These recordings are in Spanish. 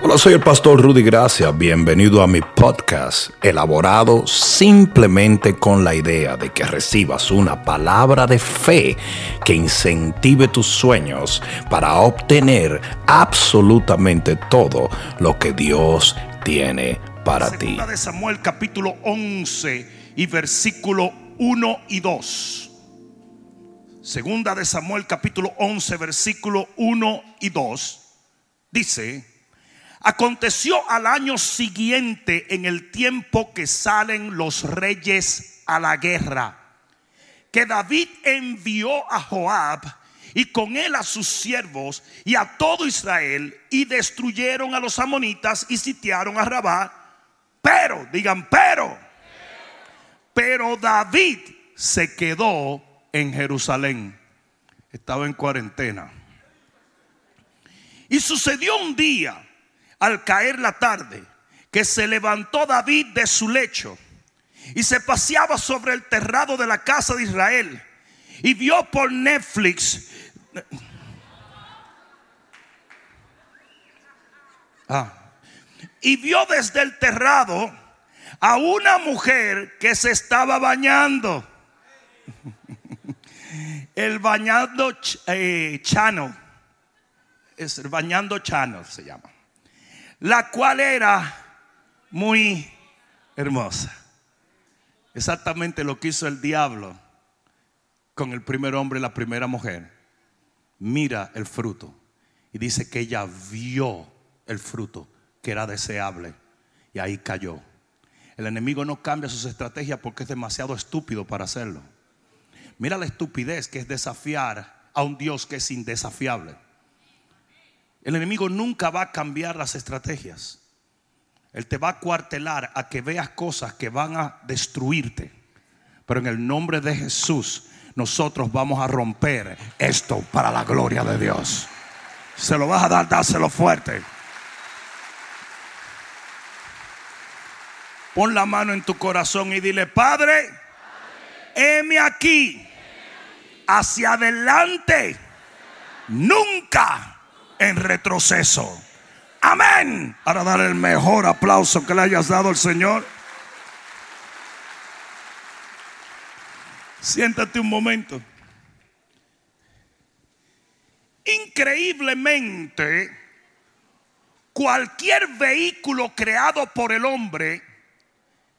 Hola, soy el pastor Rudy Gracia. Bienvenido a mi podcast, elaborado simplemente con la idea de que recibas una palabra de fe que incentive tus sueños para obtener absolutamente todo lo que Dios tiene para ti. Segunda de Samuel capítulo 11 y versículo 1 y 2. Segunda de Samuel capítulo 11 versículo 1 y 2 dice, aconteció al año siguiente en el tiempo que salen los reyes a la guerra, que David envió a Joab y con él a sus siervos y a todo Israel y destruyeron a los amonitas y sitiaron a Rabá. Pero, digan, pero, pero David se quedó en Jerusalén. Estaba en cuarentena. Y sucedió un día, al caer la tarde, que se levantó David de su lecho y se paseaba sobre el terrado de la casa de Israel y vio por Netflix. Ah, y vio desde el terrado a una mujer que se estaba bañando. El bañando eh, chano. Es el bañando chano se llama. La cual era muy hermosa. Exactamente lo que hizo el diablo con el primer hombre y la primera mujer. Mira el fruto. Y dice que ella vio el fruto que era deseable. Y ahí cayó. El enemigo no cambia sus estrategias porque es demasiado estúpido para hacerlo. Mira la estupidez que es desafiar a un Dios que es indesafiable. El enemigo nunca va a cambiar las estrategias. Él te va a cuartelar a que veas cosas que van a destruirte. Pero en el nombre de Jesús, nosotros vamos a romper esto para la gloria de Dios. Se lo vas a dar, dáselo fuerte. Pon la mano en tu corazón y dile, Padre, heme aquí, hacia adelante, nunca en retroceso. Amén. Ahora dar el mejor aplauso que le hayas dado al Señor. Siéntate un momento. Increíblemente, cualquier vehículo creado por el hombre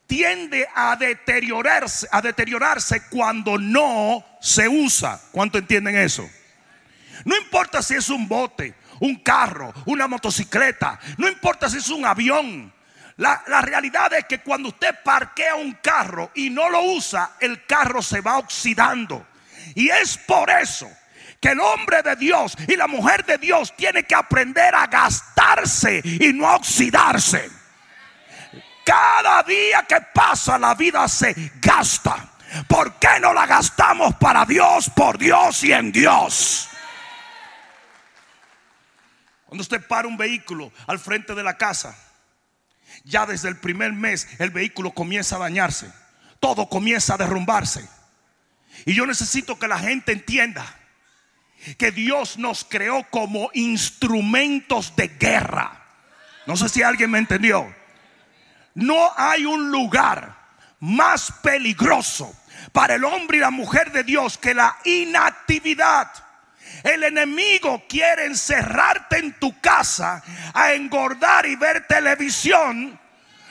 tiende a deteriorarse, a deteriorarse cuando no se usa. ¿Cuánto entienden eso? No importa si es un bote, un carro, una motocicleta, no importa si es un avión. La, la, realidad es que cuando usted parquea un carro y no lo usa, el carro se va oxidando. Y es por eso que el hombre de Dios y la mujer de Dios tiene que aprender a gastarse y no a oxidarse. Cada día que pasa la vida se gasta. ¿Por qué no la gastamos para Dios, por Dios y en Dios? Cuando usted para un vehículo al frente de la casa, ya desde el primer mes el vehículo comienza a dañarse. Todo comienza a derrumbarse. Y yo necesito que la gente entienda que Dios nos creó como instrumentos de guerra. No sé si alguien me entendió. No hay un lugar más peligroso para el hombre y la mujer de Dios que la inactividad. El enemigo quiere encerrarte en tu casa a engordar y ver televisión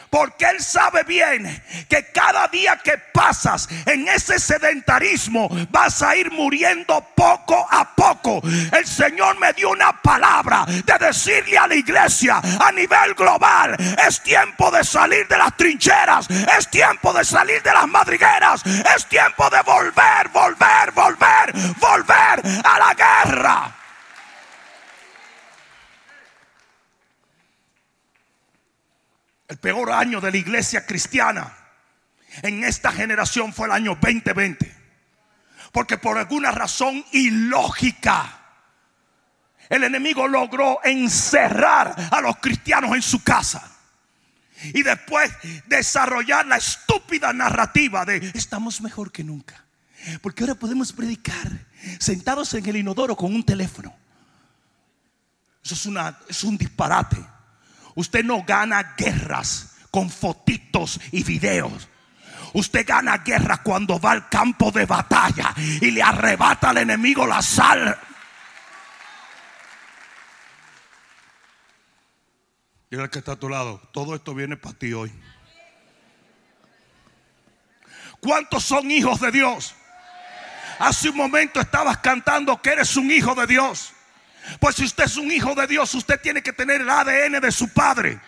porque Él sabe bien que cada día que pasas en ese sedentarismo vas a ir muriendo poco a poco. El Señor me dio una palabra de decirle a la iglesia a nivel global, es tiempo de salir de las trincheras, es tiempo de salir de las madrigueras, es tiempo de volver, volver, volver, volver a la guerra. El peor año de la iglesia cristiana en esta generación fue el año 2020. Porque por alguna razón ilógica, el enemigo logró encerrar a los cristianos en su casa. Y después desarrollar la estúpida narrativa de estamos mejor que nunca. Porque ahora podemos predicar sentados en el inodoro con un teléfono. Eso es, una, es un disparate. Usted no gana guerras con fotitos y videos. Usted gana guerra cuando va al campo de batalla y le arrebata al enemigo la sal. Mira el que está a tu lado. Todo esto viene para ti hoy. ¿Cuántos son hijos de Dios? Hace un momento estabas cantando que eres un hijo de Dios. Pues si usted es un hijo de Dios, usted tiene que tener el ADN de su padre.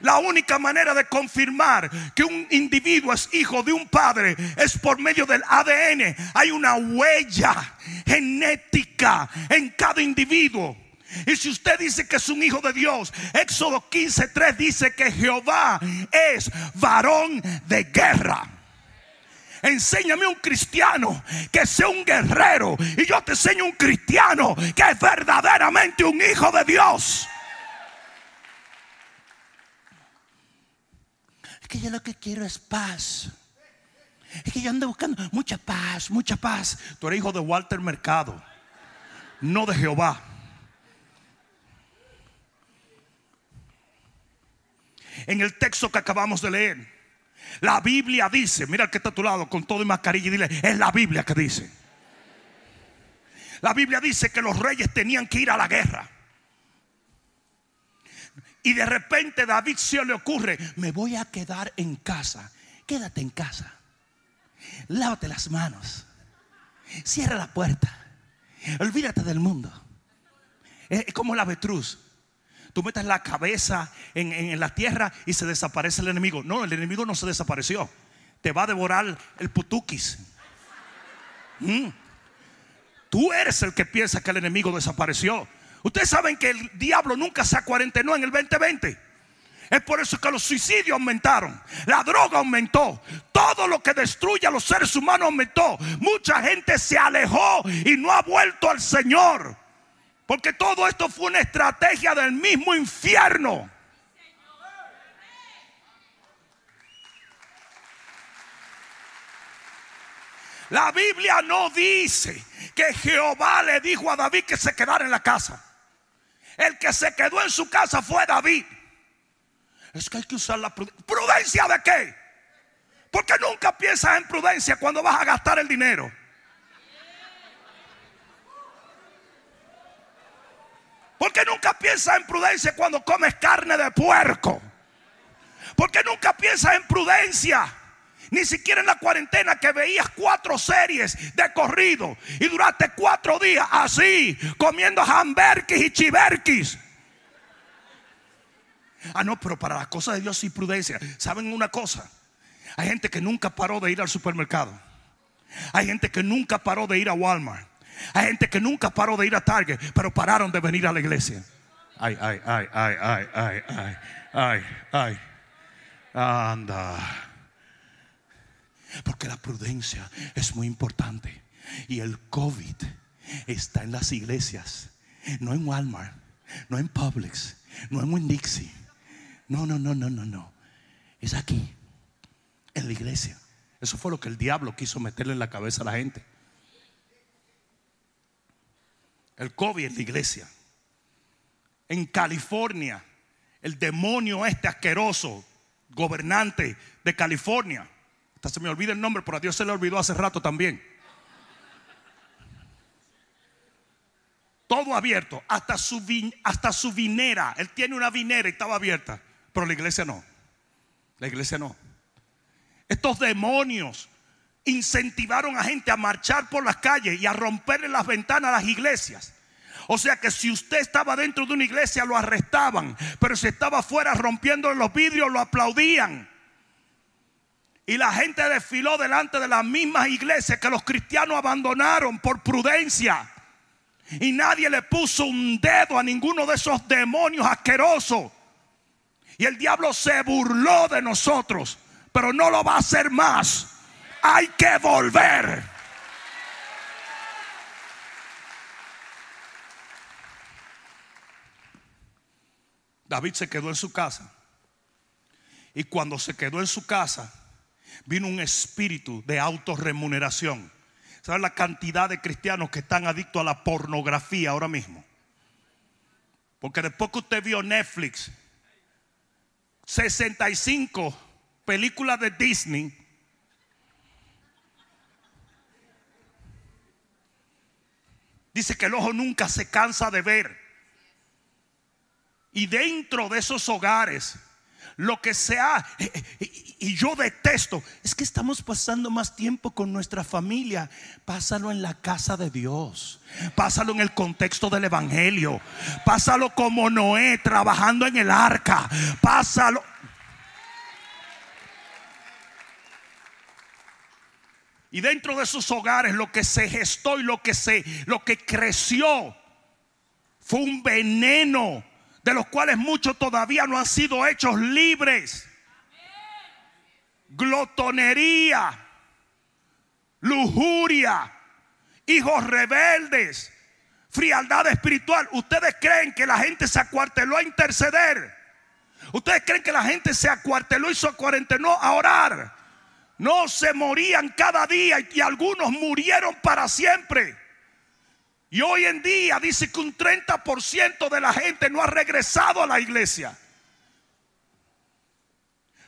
La única manera de confirmar que un individuo es hijo de un padre es por medio del ADN. Hay una huella genética en cada individuo. Y si usted dice que es un hijo de Dios, Éxodo 15:3 dice que Jehová es varón de guerra. Enséñame un cristiano que sea un guerrero. Y yo te enseño un cristiano que es verdaderamente un hijo de Dios. Es que yo lo que quiero es paz. Es que yo ando buscando mucha paz, mucha paz. Tú eres hijo de Walter Mercado, no de Jehová. En el texto que acabamos de leer, la Biblia dice, mira el que está a tu lado con todo y mascarilla y dile, es la Biblia que dice. La Biblia dice que los reyes tenían que ir a la guerra. Y de repente David se le ocurre, me voy a quedar en casa. Quédate en casa. Lávate las manos. Cierra la puerta. Olvídate del mundo. Es como la avetruz. Tú metes la cabeza en, la tierra y se desaparece el enemigo. No, el enemigo no se desapareció. Te va a devorar el putuquis. Mm. Tú eres el que piensa que el enemigo desapareció. Ustedes saben que el diablo nunca se acuarentenó en el 2020. Es por eso que los suicidios aumentaron. La droga aumentó. Todo lo que destruye a los seres humanos aumentó. Mucha gente se alejó y no ha vuelto al Señor. Porque todo esto fue una estrategia del mismo infierno. La Biblia no dice que Jehová le dijo a David que se quedara en la casa. El que se quedó en su casa fue David. Es que hay que usar la prudencia. ¿Prudencia de qué? Porque nunca piensas en prudencia cuando vas a gastar el dinero. Porque nunca piensas en prudencia cuando comes carne de puerco. Porque nunca piensas en prudencia. Ni siquiera en la cuarentena que veías cuatro series de corrido y duraste cuatro días así, comiendo hamburgues y chiverquis. Ah, no, pero para las cosas de Dios sí prudencia. ¿Saben una cosa? Hay gente que nunca paró de ir al supermercado. Hay gente que nunca paró de ir a Walmart. Hay gente que nunca paró de ir a Target, pero pararon de venir a la iglesia. Ay, ay, ay, ay, ay, ay, ay, ay, ay. Anda. Porque la prudencia es muy importante. Y el COVID está en las iglesias. No en Walmart, no en Publix, no en winn No, no, no, no, no, no. Es aquí, en la iglesia. Eso fue lo que el diablo quiso meterle en la cabeza a la gente. El COVID en la iglesia. En California, el demonio este asqueroso, gobernante de California. Hasta se me olvida el nombre, pero a Dios se le olvidó hace rato también. Todo abierto, hasta su, hasta su vinera. Él tiene una vinera y estaba abierta, pero la iglesia no. La iglesia no. Estos demonios incentivaron a gente a marchar por las calles y a romperle las ventanas a las iglesias. O sea que si usted estaba dentro de una iglesia lo arrestaban, pero si estaba afuera rompiendo los vidrios lo aplaudían. Y la gente desfiló delante de las mismas iglesias que los cristianos abandonaron por prudencia. Y nadie le puso un dedo a ninguno de esos demonios asquerosos. Y el diablo se burló de nosotros, pero no lo va a hacer más hay que volver. David se quedó en su casa. Y cuando se quedó en su casa, vino un espíritu de autorremuneración. ¿Sabes la cantidad de cristianos que están adictos a la pornografía ahora mismo? Porque después que usted vio Netflix 65 películas de Disney, dice que el ojo nunca se cansa de ver. Y dentro de esos hogares, lo que sea, y yo detesto, es que estamos pasando más tiempo con nuestra familia. Pásalo en la casa de Dios. Pásalo en el contexto del Evangelio. Pásalo como Noé trabajando en el arca. Pásalo. Y dentro de esos hogares lo que se gestó y lo que se lo que creció fue un veneno de los cuales muchos todavía no han sido hechos libres. Glotonería, lujuria, hijos rebeldes, frialdad espiritual. ¿Ustedes creen que la gente se acuarteló a interceder? ¿Ustedes creen que la gente se acuarteló y se acuarentenó a orar? No se morían cada día y algunos murieron para siempre. Y hoy en día dice que un 30% de la gente no ha regresado a la iglesia.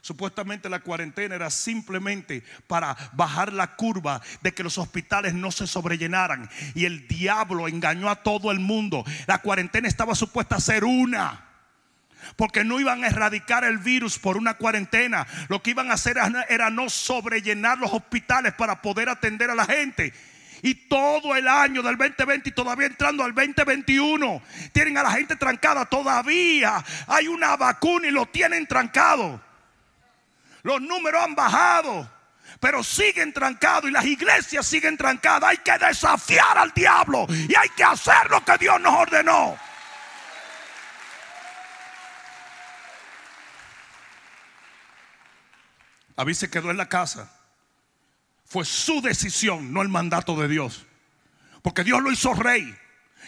Supuestamente la cuarentena era simplemente para bajar la curva de que los hospitales no se sobrellenaran. Y el diablo engañó a todo el mundo. La cuarentena estaba supuesta a ser una. Porque no iban a erradicar el virus por una cuarentena. Lo que iban a hacer era no sobrellenar los hospitales para poder atender a la gente. Y todo el año del 2020 y todavía entrando al 2021, tienen a la gente trancada. Todavía hay una vacuna y lo tienen trancado. Los números han bajado, pero siguen trancados y las iglesias siguen trancadas. Hay que desafiar al diablo y hay que hacer lo que Dios nos ordenó. David se quedó en la casa fue su decisión, no el mandato de Dios. Porque Dios lo hizo rey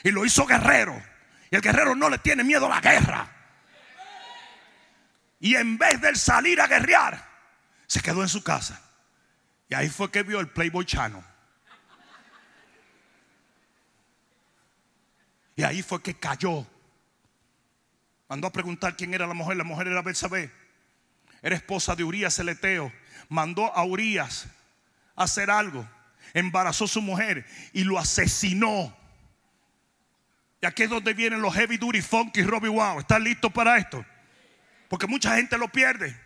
y lo hizo guerrero. Y el guerrero no le tiene miedo a la guerra. Y en vez de salir a guerrear, se quedó en su casa. Y ahí fue que vio el Playboy Chano. Y ahí fue que cayó. Mandó a preguntar quién era la mujer. La mujer era Belsabé. Era esposa de Urias el Eteo. Mandó a Urias hacer algo. Embarazó a su mujer y lo asesinó. Y aquí es donde vienen los heavy duty funky Robbie Wow. ¿Están listos para esto? Porque mucha gente lo pierde.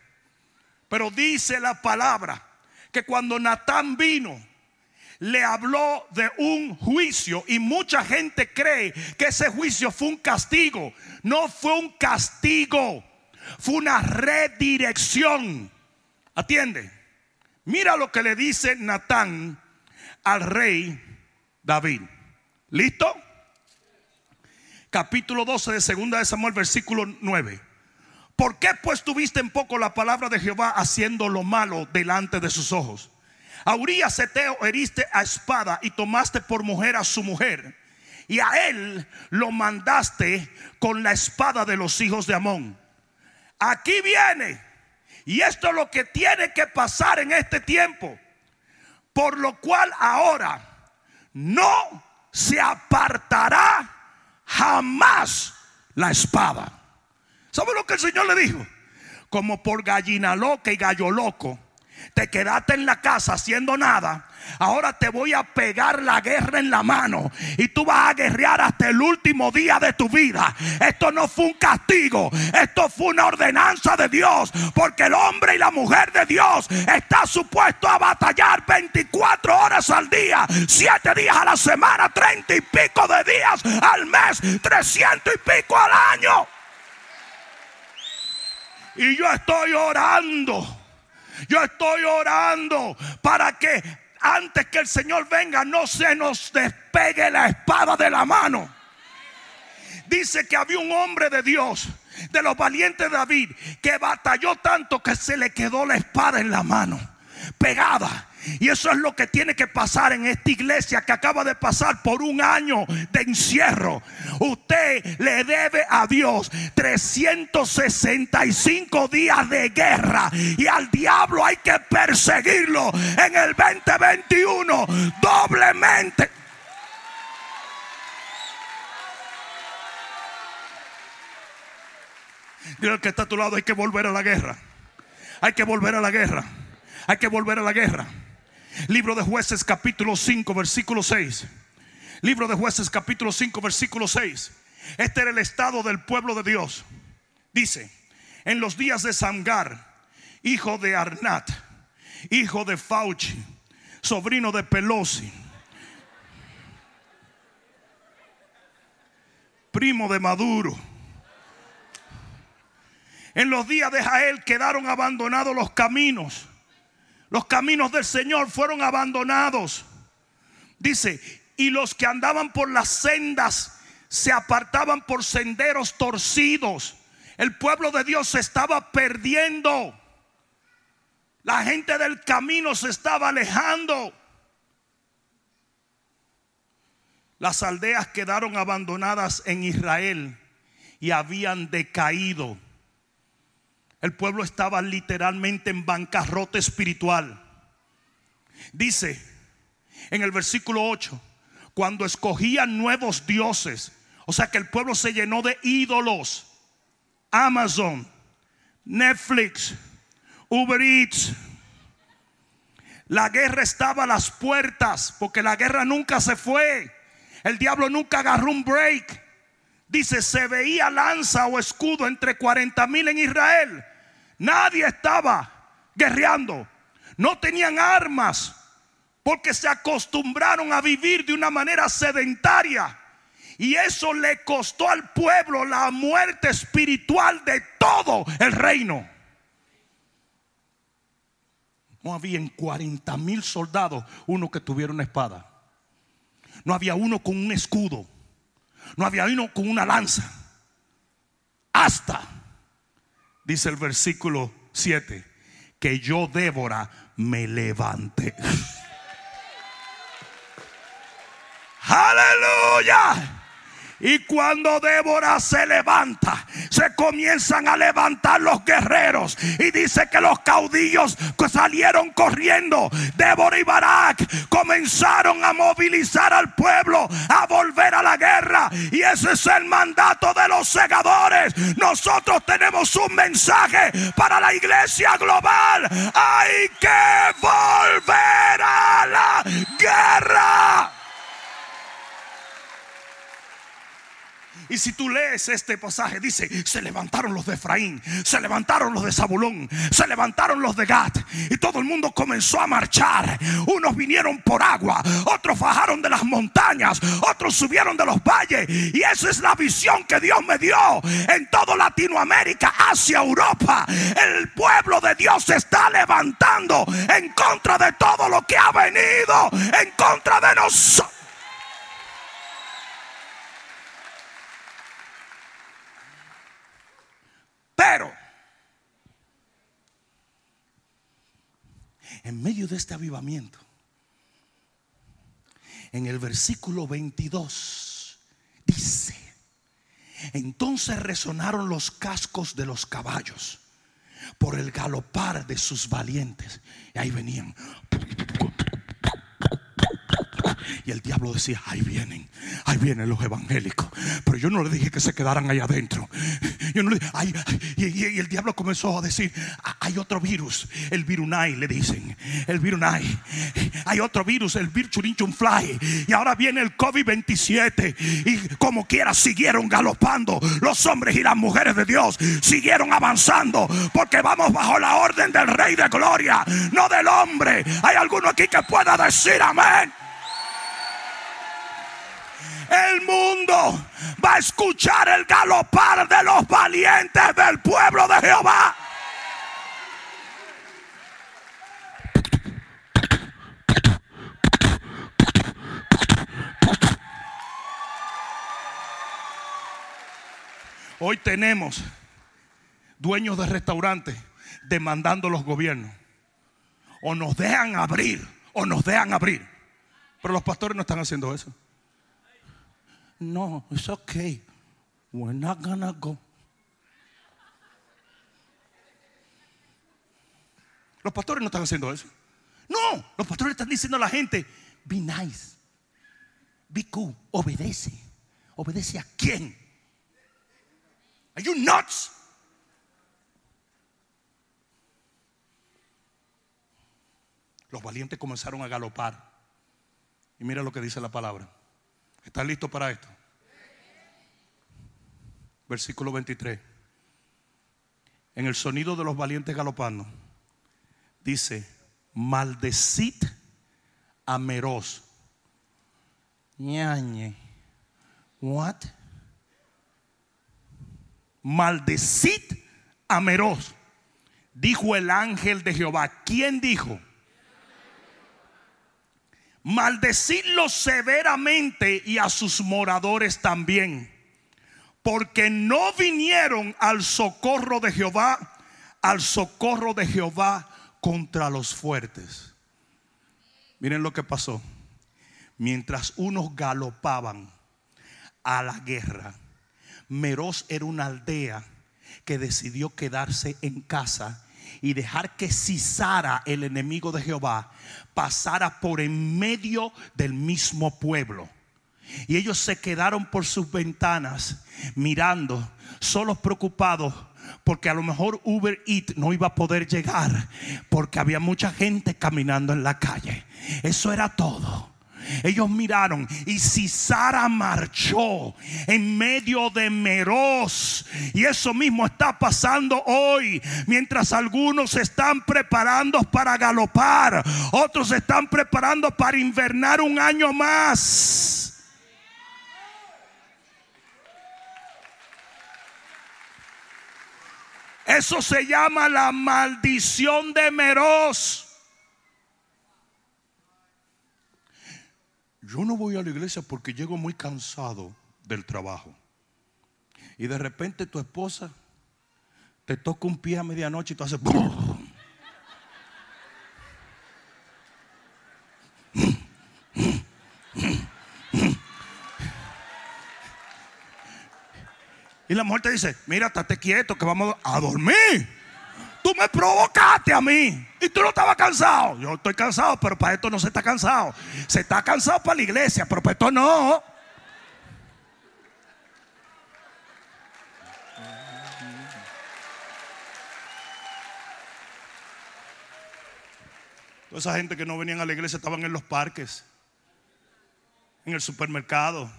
Pero dice la palabra que cuando Natán vino, le habló de un juicio y mucha gente cree que ese juicio fue un castigo. No fue un castigo, fue una redirección. Atiende. Mira lo que le dice Natán al rey David. ¿Listo? Capítulo 12 de segunda de Samuel, versículo 9. ¿Por qué pues tuviste en poco la palabra de Jehová haciendo lo malo delante de sus ojos? A Urias Eteo heriste a espada y tomaste por mujer a su mujer. Y a él lo mandaste con la espada de los hijos de Amón. Aquí viene y esto es lo que tiene que pasar en este tiempo. Por lo cual ahora no se apartará jamás la espada. ¿Sabe lo que el Señor le dijo? Como por gallina loca y gallo loco, te quedaste en la casa haciendo nada Ahora te voy a pegar la guerra en la mano y tú vas a guerrear hasta el último día de tu vida. Esto no fue un castigo, esto fue una ordenanza de Dios, porque el hombre y la mujer de Dios está supuesto a batallar 24 horas al día, 7 días a la semana, 30 y pico de días al mes, 300 y pico al año. Y yo estoy orando. Yo estoy orando para que antes que el Señor venga, no se nos despegue la espada de la mano. Dice que había un hombre de Dios, de los valientes David, que batalló tanto que se le quedó la espada en la mano, pegada. Y eso es lo que tiene que pasar en esta iglesia que acaba de pasar por un año de encierro. Usted le debe a Dios 365 días de guerra y al diablo hay que perseguirlo en el 2021 doblemente. Dile al que está a tu lado, hay que volver a la guerra. Hay que volver a la guerra. Hay que volver a la guerra. Libro de jueces capítulo 5 versículo 6. Libro de jueces capítulo 5 versículo 6. Este era el estado del pueblo de Dios. Dice, en los días de Samgar, hijo de Arnat, hijo de Fauci, sobrino de Pelosi, primo de Maduro. En los días de Jael quedaron abandonados los caminos. Los caminos del Señor fueron abandonados. Dice, y los que andaban por las sendas se apartaban por senderos torcidos. El pueblo de Dios se estaba perdiendo. La gente del camino se estaba alejando. Las aldeas quedaron abandonadas en Israel y habían decaído. El pueblo estaba literalmente en bancarrota espiritual. Dice en el versículo 8, cuando escogían nuevos dioses, o sea que el pueblo se llenó de ídolos. Amazon, Netflix, Uber Eats. La guerra estaba a las puertas porque la guerra nunca se fue. El diablo nunca agarró un break. Dice, se veía lanza o escudo entre 40 mil en Israel. Nadie estaba guerreando. No tenían armas porque se acostumbraron a vivir de una manera sedentaria. Y eso le costó al pueblo la muerte espiritual de todo el reino. No había en 40 mil soldados uno que tuviera una espada. No había uno con un escudo. No había uno con una lanza. Hasta, dice el versículo 7, que yo, Débora, me levanté. Aleluya. Y cuando Débora se levanta, se comienzan a levantar los guerreros. Y dice que los caudillos salieron corriendo. Débora y Barak comenzaron a movilizar al pueblo, a volver a la guerra. Y ese es el mandato de los segadores. Nosotros tenemos un mensaje para la iglesia global. Hay que volver a la guerra. Y si tú lees este pasaje, dice, se levantaron los de Efraín, se levantaron los de Zabulón, se levantaron los de Gad. Y todo el mundo comenzó a marchar. Unos vinieron por agua, otros bajaron de las montañas, otros subieron de los valles. Y esa es la visión que Dios me dio en toda Latinoamérica, hacia Europa. El pueblo de Dios se está levantando en contra de todo lo que ha venido, en contra de nosotros. En medio de este avivamiento, en el versículo 22, dice, entonces resonaron los cascos de los caballos por el galopar de sus valientes. Y ahí venían. Y el diablo decía, ahí vienen, ahí vienen los evangélicos. Pero yo no le dije que se quedaran ahí adentro. Yo no le, y, el diablo comenzó a decir, hay otro virus, el virunai, le dicen, el virunai. Hay otro virus, el fly. Y ahora viene el COVID-27. Y como quiera siguieron galopando. Los hombres y las mujeres de Dios siguieron avanzando. Porque vamos bajo la orden del Rey de Gloria, no del hombre. Hay alguno aquí que pueda decir amén el mundo va a escuchar el galopar de los valientes del pueblo de Jehová. Hoy tenemos dueños de restaurantes demandando los gobiernos. O nos dejan abrir, o nos dejan abrir. Pero los pastores no están haciendo eso no, it's okay. We're not gonna go. Los pastores no están haciendo eso. No, los pastores están diciendo a la gente, be nice, be cool, obedece. ¿Obedece a quién? Are you nuts? Los valientes comenzaron a galopar. Y mira lo que dice la palabra. ¿Estás listo para esto? Versículo 23. En el sonido de los valientes galopando, dice, maldecid a Meroz. Ñañe. What? Maldecid a Meroz. Dijo el ángel de Jehová. ¿Quién dijo? Maldecirlo severamente y a sus moradores también, porque no vinieron al socorro de Jehová, al socorro de Jehová contra los fuertes. Miren lo que pasó. Mientras unos galopaban a la guerra, Meroz era una aldea que decidió quedarse en casa y dejar que Cisara, el enemigo de Jehová, pasara por en medio del mismo pueblo. Y ellos se quedaron por sus ventanas mirando, solos preocupados porque a lo mejor Uber Eat no iba a poder llegar porque había mucha gente caminando en la calle. Eso era todo. Ellos miraron y si Sara marchó en medio de Meroz. Y eso mismo está pasando hoy. Mientras algunos se están preparando para galopar, otros se están preparando para invernar un año más. Eso se llama la maldición de Meroz. Yo no voy a la iglesia porque llego muy cansado del trabajo. Y de repente tu esposa te toca un pie a medianoche y tú haces... Y la mujer te dice, mira, estate quieto que vamos a dormir. Me provocaste a mí. Y tú no estabas cansado. Yo estoy cansado, pero para esto no se está cansado. Se está cansado para la iglesia, pero para esto no. Toda esa gente que no venían a la iglesia estaban en los parques, en el supermercado.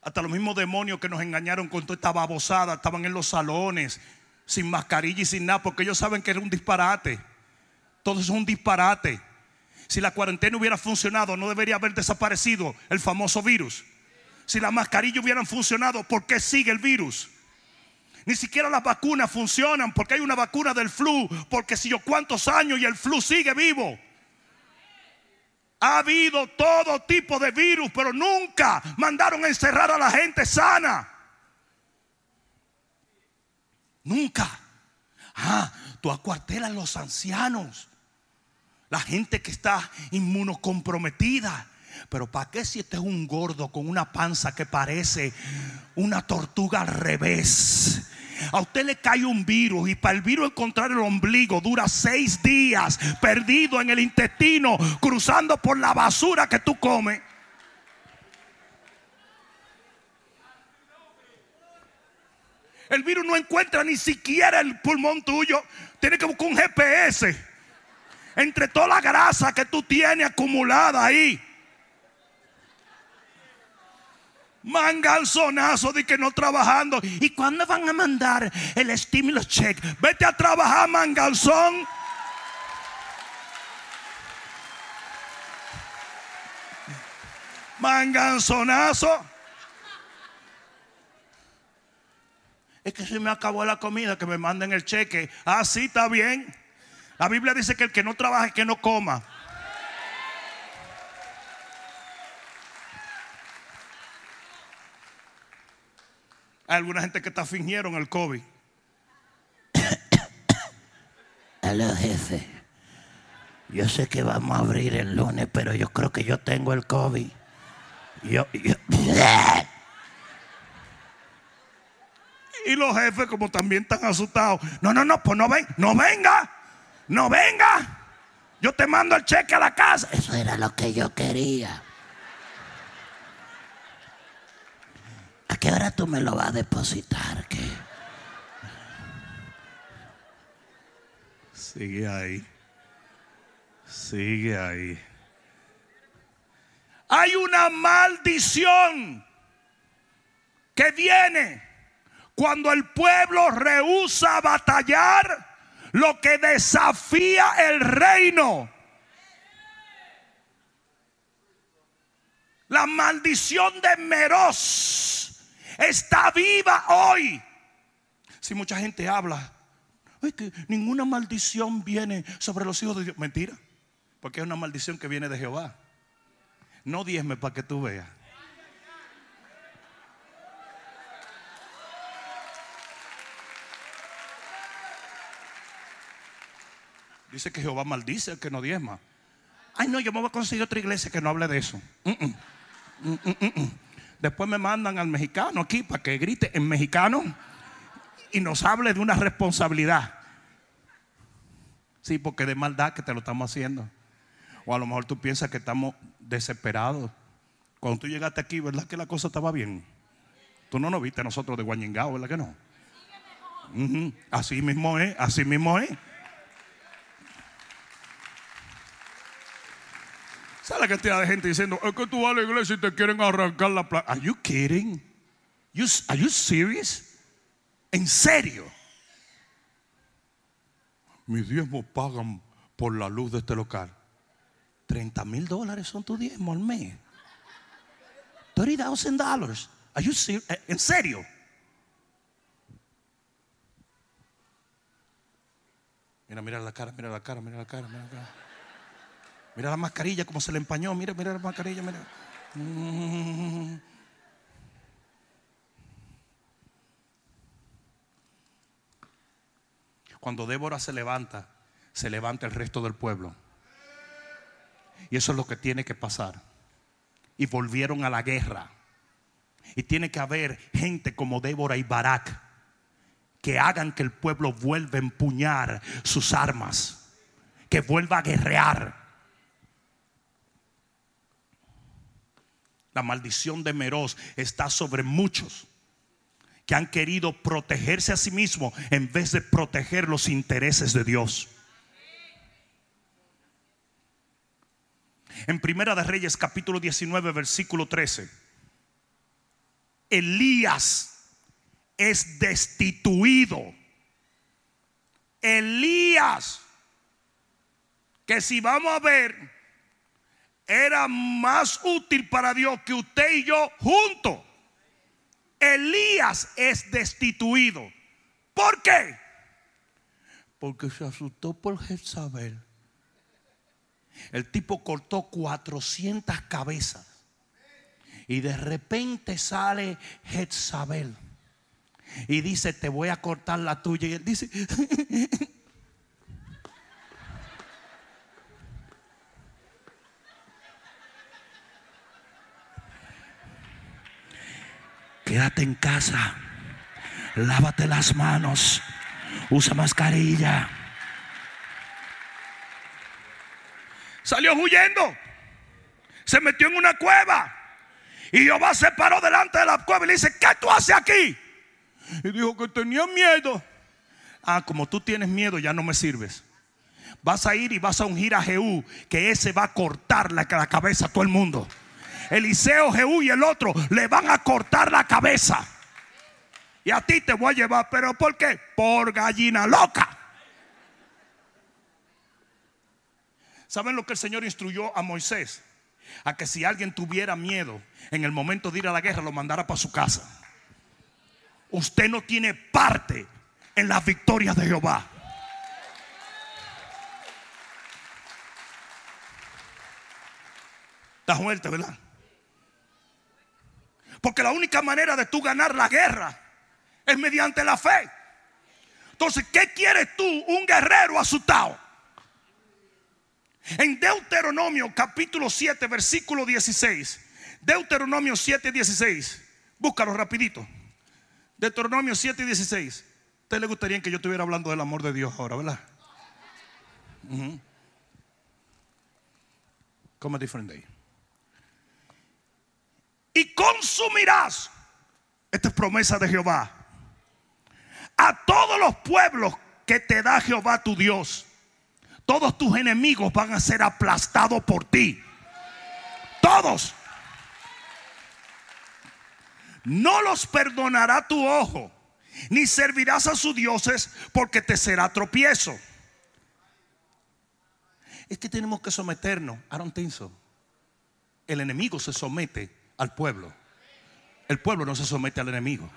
Hasta los mismos demonios que nos engañaron con toda esta babosada estaban en los salones, sin mascarilla y sin nada, porque ellos saben que era un disparate. Todo es un disparate. Si la cuarentena hubiera funcionado, no debería haber desaparecido el famoso virus. Si las mascarillas hubieran funcionado, ¿por qué sigue el virus? Ni siquiera las vacunas funcionan porque hay una vacuna del flu, porque si yo cuántos años y el flu sigue vivo. Ha habido todo tipo de virus, pero nunca mandaron a encerrar a la gente sana. Nunca. Ah, tú acuartelas los ancianos. La gente que está inmunocomprometida. Pero ¿para qué si este es un gordo con una panza que parece una tortuga al revés? A usted le cae un virus y para el virus encontrar el ombligo dura seis días perdido en el intestino, cruzando por la basura que tú comes. El virus no encuentra ni siquiera el pulmón tuyo. Tiene que buscar un GPS. Entre toda la grasa que tú tienes acumulada ahí. Manganzonazo de que no trabajando. ¿Y cuándo van a mandar el stimulus check? Vete a trabajar, manganzón. Manganzonazo. Es que se me acabó la comida, que me manden el cheque. Ah, sí, está bien. La Biblia dice que el que no trabaja, que no coma. Hay alguna gente que está fingieron el COVID. Aló, jefe. Yo sé que vamos a abrir el lunes, pero yo creo que yo tengo el COVID. Yo, yo. Y los jefes, como también están asustados, no, no, no, pues no ven, no venga, no venga. Yo te mando el cheque a la casa. Eso era lo que yo quería. ¿A qué hora tú me lo vas a depositar? ¿Qué? Sigue ahí. Sigue ahí. Hay una maldición que viene cuando el pueblo rehúsa batallar lo que desafía el reino. La maldición de Meros está viva hoy. Si mucha gente habla, que ninguna maldición viene sobre los hijos de Dios. Mentira, porque es una maldición que viene de Jehová. No diezme para que tú veas. Dice que Jehová maldice al que no diezma. Ay, no, yo me voy a conseguir otra iglesia que no hable de eso. Mm, mm, mm, Después me mandan al mexicano aquí para que grite en mexicano y nos hable de una responsabilidad. Sí, porque de maldad que te lo estamos haciendo. O a lo mejor tú piensas que estamos desesperados. Cuando tú llegaste aquí, ¿verdad que la cosa estaba bien? Tú no nos viste a nosotros de Guañingao, ¿verdad que no? Así mismo es, así mismo es. ¿Sabes la cantidad de gente diciendo, es que tú vas a la iglesia y te quieren arrancar la plata? Are you kidding? are you serious? ¿En serio? Mis diezmos pagan por la luz de este local. 30 mil dólares son tus diezmos al mes. 30,000 dólares. Are you serious? Eh, ¿En serio? Mira, mira la cara, mira la cara, mira la cara, mira la cara. Mira la mascarilla, como se le empañó. Mira, mira la mascarilla, mira. Cuando Débora se levanta, se levanta el resto del pueblo. Y eso es lo que tiene que pasar. Y volvieron a la guerra. Y tiene que haber gente como Débora y Barak que hagan que el pueblo vuelva a empuñar sus armas, que vuelva a guerrear. La maldición de Meroz está sobre muchos que han querido protegerse a sí mismos en vez de proteger los intereses de Dios. En Primera de Reyes capítulo 19 versículo 13. Elías es destituido. Elías, que si vamos a ver era más útil para Dios que usted y yo juntos. Elías es destituido. ¿Por qué? Porque se asustó por Jezabel. El tipo cortó 400 cabezas. Y de repente sale Jezabel. Y dice, te voy a cortar la tuya. Y él dice, Quédate en casa. Lávate las manos. Usa mascarilla. Salió huyendo. Se metió en una cueva. Y Jehová se paró delante de la cueva y le dice, ¿qué tú haces aquí? Y dijo que tenía miedo. Ah, como tú tienes miedo, ya no me sirves. Vas a ir y vas a ungir a Jehú, que ese va a cortar la, la cabeza a todo el mundo. Eliseo, Jehú y el otro le van a cortar la cabeza. Y a ti te voy a llevar, pero ¿por qué? Por gallina loca. ¿Saben lo que el Señor instruyó a Moisés? A que si alguien tuviera miedo en el momento de ir a la guerra, lo mandara para su casa. Usted no tiene parte en las victorias de Jehová. Está fuerte, ¿verdad? Porque la única manera de tú ganar la guerra es mediante la fe. Entonces, ¿qué quieres tú, un guerrero asustado? En Deuteronomio capítulo 7, versículo 16. Deuteronomio 7, 16. Búscalo rapidito. Deuteronomio 7, 16. ¿A usted le gustaría que yo estuviera hablando del amor de Dios ahora, verdad? Come a different day y consumirás, esta es promesa de Jehová, a todos los pueblos que te da Jehová tu Dios. todos tus enemigos van a ser aplastados por ti. Todos. No los perdonará tu ojo, ni servirás a sus dioses porque te será tropiezo. Es que tenemos que someternos. I don't. El enemigo se somete al pueblo. El pueblo no se somete al enemigo.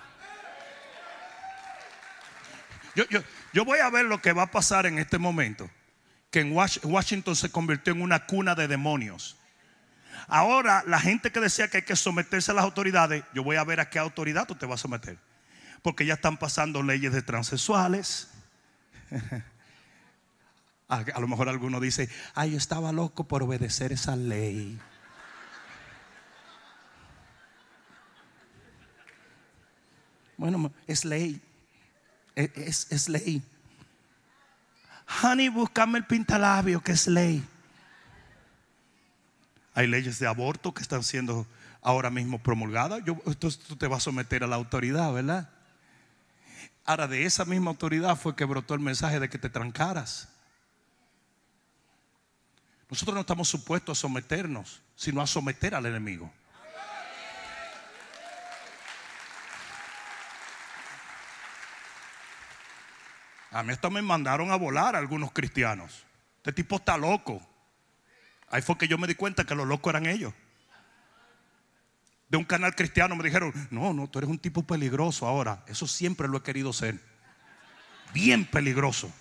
Yo, yo- yo voy a ver lo que va a pasar en este momento. Que en Wash- Washington se convirtió en una cuna de demonios. Ahora, la gente que decía que hay que someterse a las autoridades, yo voy a ver a qué autoridad tú te vas a someter. Porque ya están pasando leyes de transexuales. A, a lo mejor alguno dice, ay, yo estaba loco por obedecer esa ley. Bueno, es ley. Es, es- es ley. Honey, búscame el pintalabio, que es ley. Hay leyes de aborto que están siendo ahora mismo promulgadas. Entonces tú te vas a someter a la autoridad, ¿verdad? Ahora, de esa misma autoridad fue que brotó el mensaje de que te trancaras. Nosotros no estamos supuestos a someternos, sino a someter al enemigo. A mí hasta me mandaron a volar algunos cristianos. Este tipo está loco. Ahí fue que yo me di cuenta que los locos eran ellos. De un canal cristiano me dijeron, no, no, tú eres un tipo peligroso ahora. Eso siempre lo he querido ser. Bien peligroso.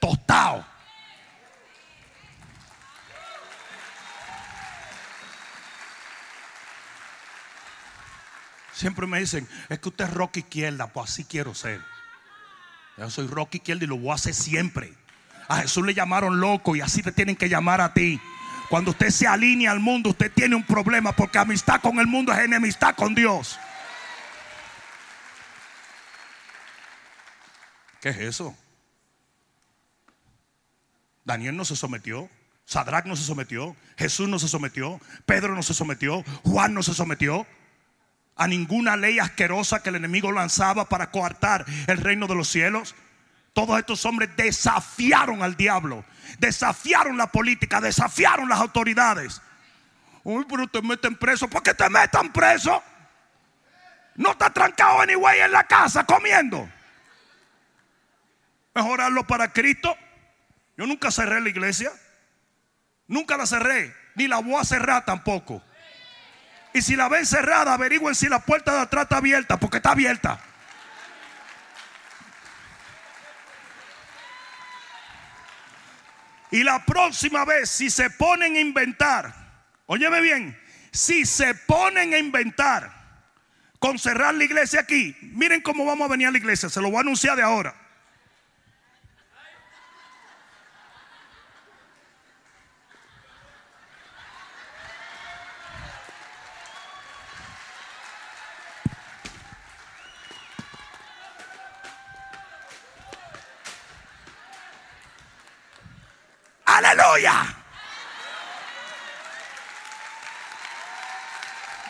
Tostado. Siempre me dicen, es que usted es rock izquierda, pues así quiero ser. Yo soy rock izquierda y lo voy a hacer siempre. A Jesús le llamaron loco y así te tienen que llamar a ti. Cuando usted se alinea al mundo, usted tiene un problema porque amistad con el mundo es enemistad con Dios. ¿Qué es eso? Daniel no se sometió, Sadrach no se sometió, Jesús no se sometió, Pedro no se sometió, Juan no se sometió a ninguna ley asquerosa que el enemigo lanzaba para coartar el reino de los cielos. Todos estos hombres desafiaron al diablo, desafiaron la política, desafiaron las autoridades. Uy, pero te meten preso. ¿Por qué te metan preso? No está trancado anyway en la casa comiendo. Mejor hazlo para Cristo. Yo nunca cerré la iglesia. Nunca la cerré. Ni la voy a cerrar tampoco. Y si la ven cerrada, averigüen si la puerta de atrás está abierta, porque está abierta. Y la próxima vez, si se ponen a inventar, óyeme bien, si se ponen a inventar con cerrar la iglesia aquí, miren cómo vamos a venir a la iglesia, se lo voy a anunciar de ahora.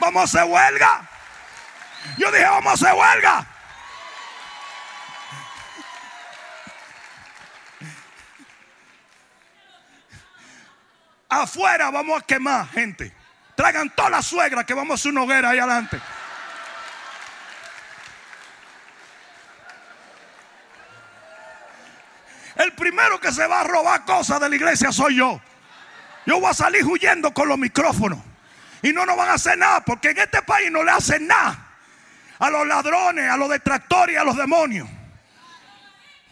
Vamos a hacer huelga. Yo dije, vamos a hacer huelga. Afuera vamos a quemar gente. Traigan toda la suegra que vamos a hacer una hoguera ahí adelante. El que se va a robar cosas de la iglesia soy yo. Yo voy a salir huyendo con los micrófonos. Y no nos van a hacer nada, porque en este país no le hacen nada a los ladrones, a los detractores y a los demonios.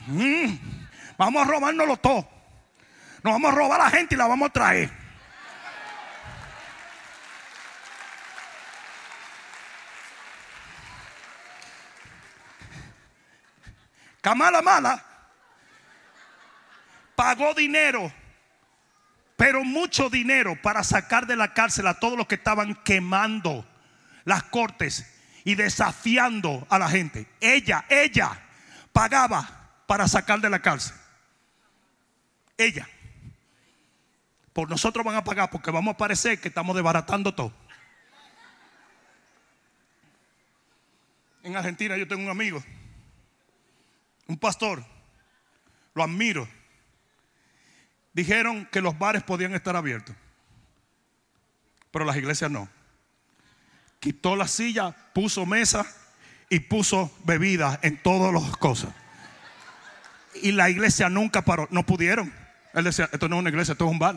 Mm, Vamos a robárnoslo todo. Nos vamos a robar a la gente y la vamos a traer. Kamala Mala pagó dinero, pero mucho dinero para sacar de la cárcel a todos los que estaban quemando las cortes y desafiando a la gente. Ella, ella pagaba para sacar de la cárcel. Ella. Por nosotros van a pagar porque vamos a parecer que estamos desbaratando todo. En Argentina yo tengo un amigo, un pastor, lo admiro. Dijeron que los bares podían estar abiertos, pero las iglesias no. Quitó la silla, puso mesa y puso bebida en todas las cosas. Y la iglesia nunca paró, no pudieron. Él decía, esto no es una iglesia, esto es un bar.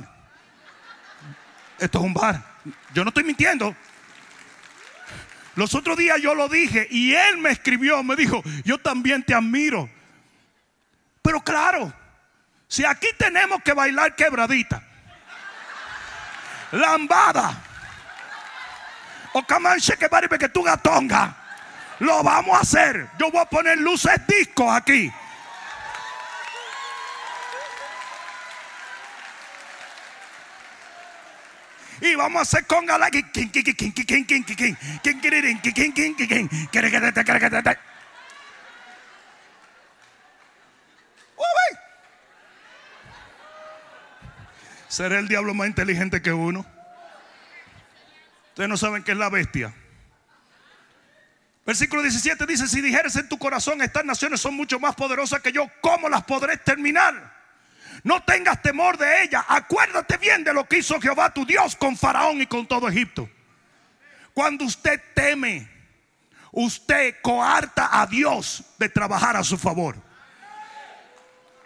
Esto es un bar. Yo no estoy mintiendo. Los otros días yo lo dije y él me escribió, me dijo, yo también te admiro. Pero claro, si aquí tenemos que bailar quebradita, lambada, o camanche que que tú gatonga, lo vamos a hacer. Yo voy a poner luces discos aquí. Y vamos a hacer conga la ¿Será el diablo más inteligente que uno? Ustedes no saben qué es la bestia. Versículo 17 dice, si dijeres en tu corazón, estas naciones son mucho más poderosas que yo, ¿cómo las podré terminar? No tengas temor de ella. Acuérdate bien de lo que hizo Jehová tu Dios con Faraón y con todo Egipto. Cuando usted teme, usted coarta a Dios de trabajar a su favor.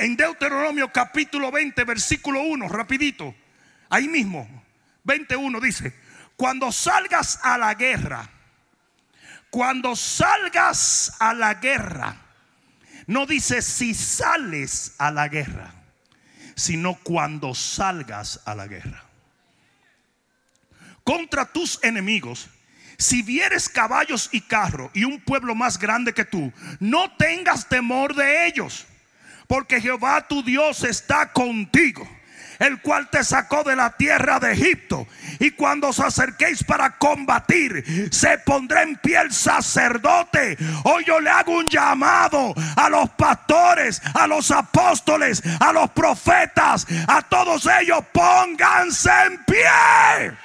En Deuteronomio capítulo 20, versículo 1, rapidito. Ahí mismo, 21 dice, cuando salgas a la guerra, cuando salgas a la guerra, no dice si sales a la guerra sino cuando salgas a la guerra. Contra tus enemigos, si vieres caballos y carro y un pueblo más grande que tú, no tengas temor de ellos, porque Jehová tu Dios está contigo el cual te sacó de la tierra de Egipto. Y cuando os acerquéis para combatir, se pondrá en pie el sacerdote. Hoy yo le hago un llamado a los pastores, a los apóstoles, a los profetas, a todos ellos, pónganse en pie.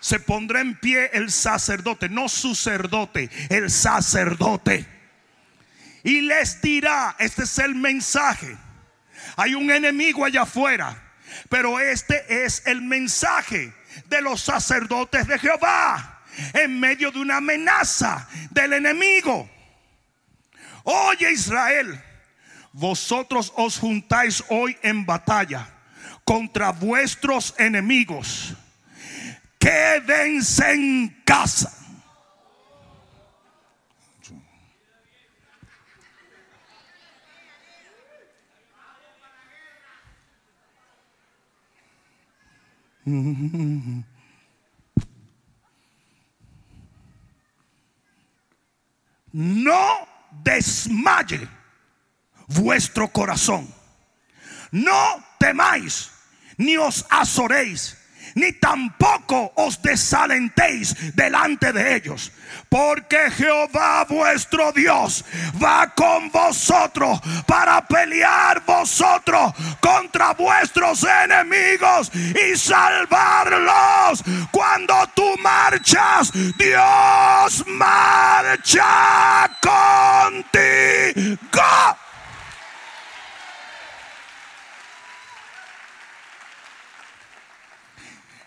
Se pondrá en pie el sacerdote, no sacerdote, el sacerdote y les dirá, este es el mensaje. Hay un enemigo allá afuera, pero este es el mensaje de los sacerdotes de Jehová en medio de una amenaza del enemigo. Oye Israel, vosotros os juntáis hoy en batalla contra vuestros enemigos. Quédense en casa No desmaye vuestro corazón. No temáis, ni os azoréis ni tampoco os desalentéis delante de ellos, porque Jehová vuestro Dios va con vosotros para pelear vosotros contra vuestros enemigos y salvarlos. Cuando tú marchas, Dios marcha contigo.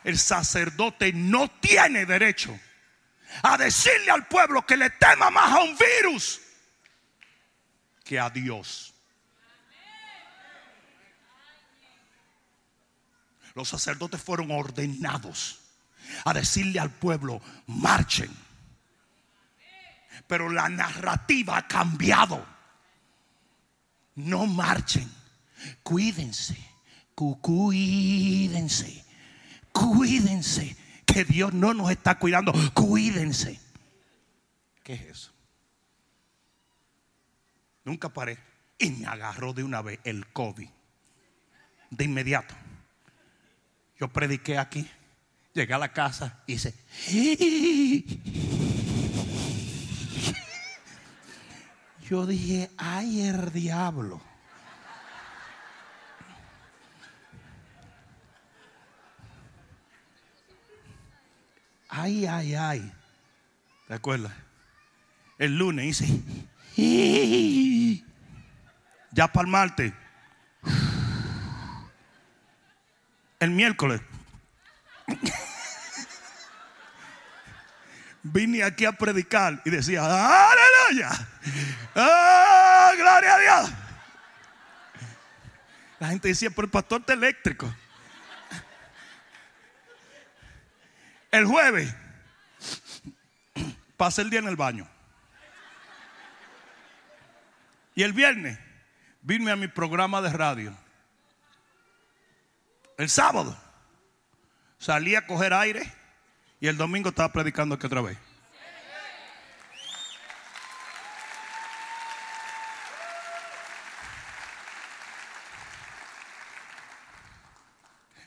El sacerdote no tiene derecho a decirle al pueblo que le tema más a un virus que a Dios. Los sacerdotes fueron ordenados a decirle al pueblo, marchen. Pero la narrativa ha cambiado. No marchen. Cuídense. Cuídense Cuídense, que Dios no nos está cuidando. Cuídense. ¿Qué es eso? Nunca paré y me agarró de una vez el COVID. De inmediato. Yo prediqué aquí, llegué a la casa y hice. Yo dije, ay, el diablo. Ay, ay, ay. ¿Te acuerdas? El lunes hice. Ya para el martes. El miércoles. Vine aquí a predicar y decía, aleluya. ¡Ah, gloria a Dios! La gente decía, pero el pastor está eléctrico. El jueves pasé el día en el baño. Y el viernes vine a mi programa de radio. El sábado salí a coger aire y el domingo estaba predicando aquí otra vez.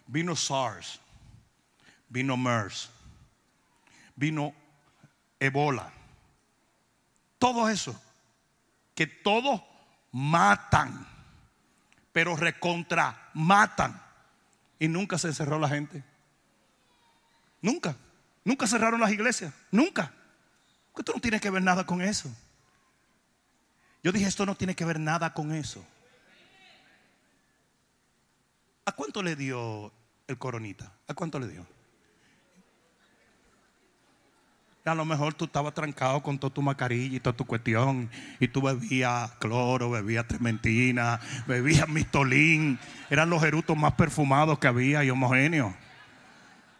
Vino SARS, vino MERS, vino Ebola. Todo eso, que todos matan, pero recontra matan. Y nunca se encerró la gente. Nunca. Nunca cerraron las iglesias. Nunca. Porque esto no tiene que ver nada con eso. Yo dije, esto no tiene que ver nada con eso. ¿A cuánto le dio el coronita? ¿A cuánto le dio? A lo mejor tú estabas trancado con toda tu mascarilla y toda tu cuestión. Y tú bebías cloro, bebías trementina, bebías mistolín. Eran los erutos más perfumados que había y homogéneos.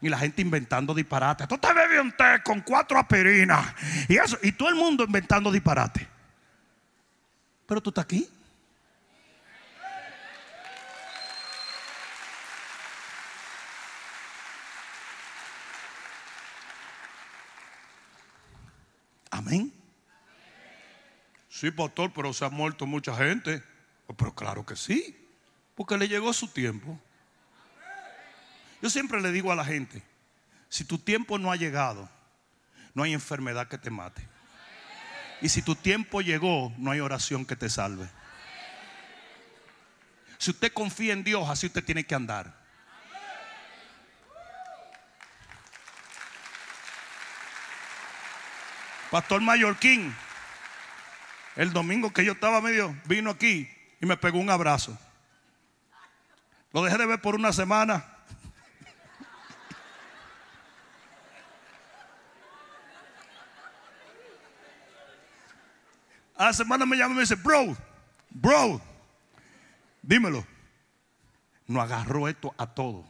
Y la gente inventando disparates. Tú te bebes un té con cuatro aspirinas. Y. Y todo el mundo inventando disparates. Pero tú estás aquí. Amén. Sí, pastor, pero se ha muerto mucha gente. Oh, pero claro que sí, porque le llegó su tiempo. Yo siempre le digo a la gente, si tu tiempo no ha llegado, no hay enfermedad que te mate. Y si tu tiempo llegó, no hay oración que te salve. Si usted confía en Dios, así usted tiene que andar. Pastor Mallorquín, el domingo que yo estaba medio, vino aquí y me pegó un abrazo. Lo dejé de ver por una semana. A la semana me llama y me dice, bro, bro, dímelo. No agarró esto a todo.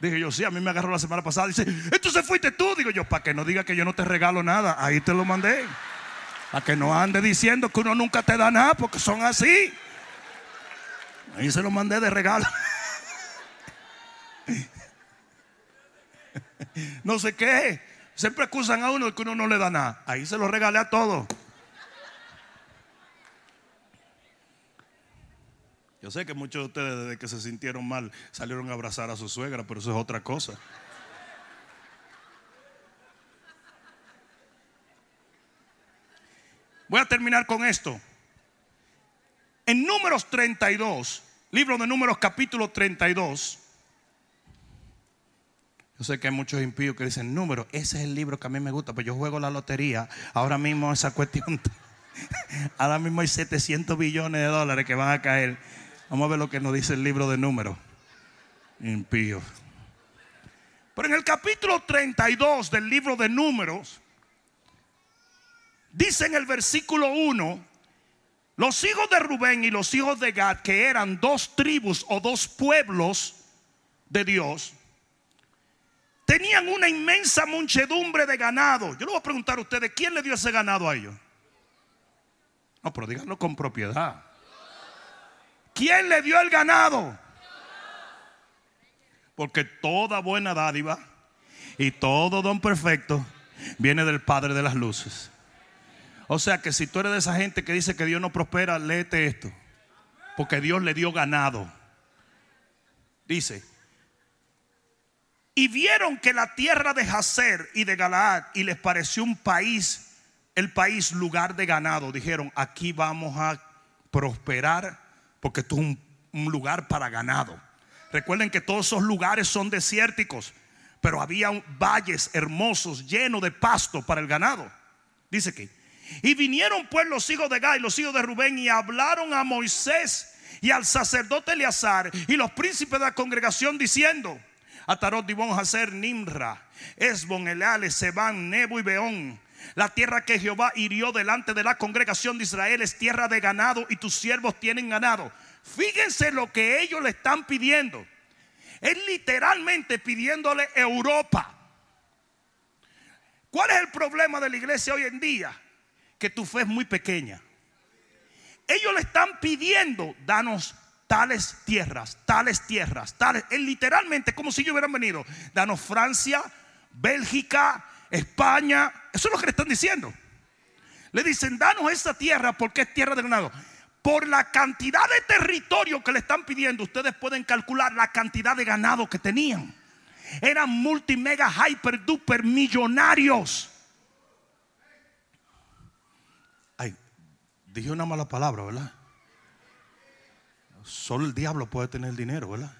Dije yo, sí, a mí me agarró la semana pasada. Dice, entonces fuiste tú. Digo yo, para que no diga que yo no te regalo nada. Ahí te lo mandé. Para que no ande diciendo que uno nunca te da nada, porque son así. Ahí se lo mandé de regalo. no sé qué. Siempre acusan a uno de que uno no le da nada. Ahí se lo regalé a todos. Yo sé que muchos de ustedes desde que se sintieron mal salieron a abrazar a su suegra, pero eso es otra cosa. Voy a terminar con esto. En números 32, libro de números capítulo 32, yo sé que hay muchos impíos que dicen, número, ese es el libro que a mí me gusta, pero yo juego la lotería. Ahora mismo esa cuestión, ahora mismo hay 700 billones de dólares que van a caer. Vamos a ver lo que nos dice el libro de números. Impíos. Pero en el capítulo 32 del libro de números, dice en el versículo 1, los hijos de Rubén y los hijos de Gad, que eran dos tribus o dos pueblos de Dios, tenían una inmensa muchedumbre de ganado. Yo le voy a preguntar a ustedes, ¿quién le dio ese ganado a ellos? No, pero díganlo con propiedad. ¿Quién le dio el ganado? Porque toda buena dádiva y todo don perfecto viene del Padre de las Luces. O sea que si tú eres de esa gente que dice que Dios no prospera, léete esto. Porque Dios le dio ganado. Dice, y vieron que la tierra de Jazer y de Galaad y les pareció un país, el país lugar de ganado. Dijeron, aquí vamos a prosperar porque esto es un, un lugar para ganado. Recuerden que todos esos lugares son desérticos, pero había valles hermosos llenos de pasto para el ganado. Dice que, Y vinieron pues los hijos de Gad y los hijos de Rubén y hablaron a Moisés y al sacerdote Eleazar y los príncipes de la congregación diciendo, Atarot, Dibón, Hacer, Nimra, Esbon, Eleale, Seban, Nebo y Beón. La tierra que Jehová hirió delante de la congregación de Israel es tierra de ganado y tus siervos tienen ganado. Fíjense lo que ellos le están pidiendo. Es literalmente pidiéndole Europa. ¿Cuál es el problema de la iglesia hoy en día? Que tu fe es muy pequeña. Ellos le están pidiendo, danos tales tierras, tales tierras, tales. Es literalmente como si ellos hubieran venido. Danos Francia, Bélgica, España. Eso es lo que le están diciendo. Le dicen, danos esta tierra porque es tierra de ganado. Por la cantidad de territorio que le están pidiendo, ustedes pueden calcular la cantidad de ganado que tenían. Eran multimega, hyper, duper millonarios. Dije una mala palabra, ¿verdad? Solo el diablo puede tener dinero, ¿verdad?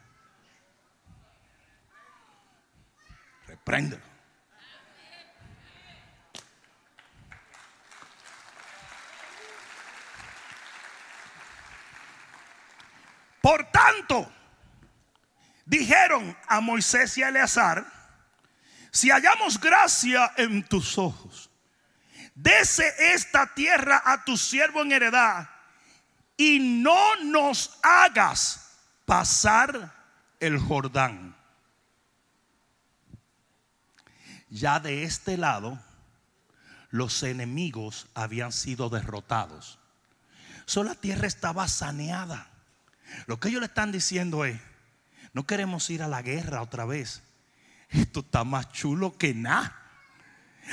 Repréndelo. Por tanto, dijeron a Moisés y a Eleazar, si hallamos gracia en tus ojos, dese esta tierra a tu siervo en heredad y no nos hagas pasar el Jordán. Ya de este lado, los enemigos habían sido derrotados. Solo la tierra estaba saneada. Lo que ellos le están diciendo es, no queremos ir a la guerra otra vez. Esto está más chulo que nada.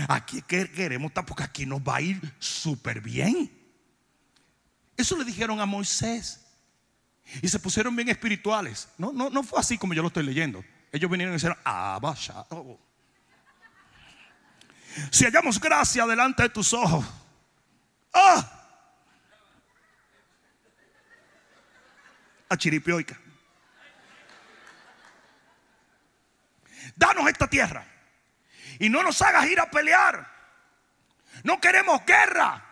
Aquí queremos estar porque aquí nos va a ir súper bien. Eso le dijeron a Moisés. Y se pusieron bien espirituales. No, no, no fue así como yo lo estoy leyendo. Ellos vinieron y dijeron, ah. Si hallamos gracia delante de tus ojos. Ah, a Chiripioica. Danos esta tierra y no nos hagas ir a pelear. No queremos guerra.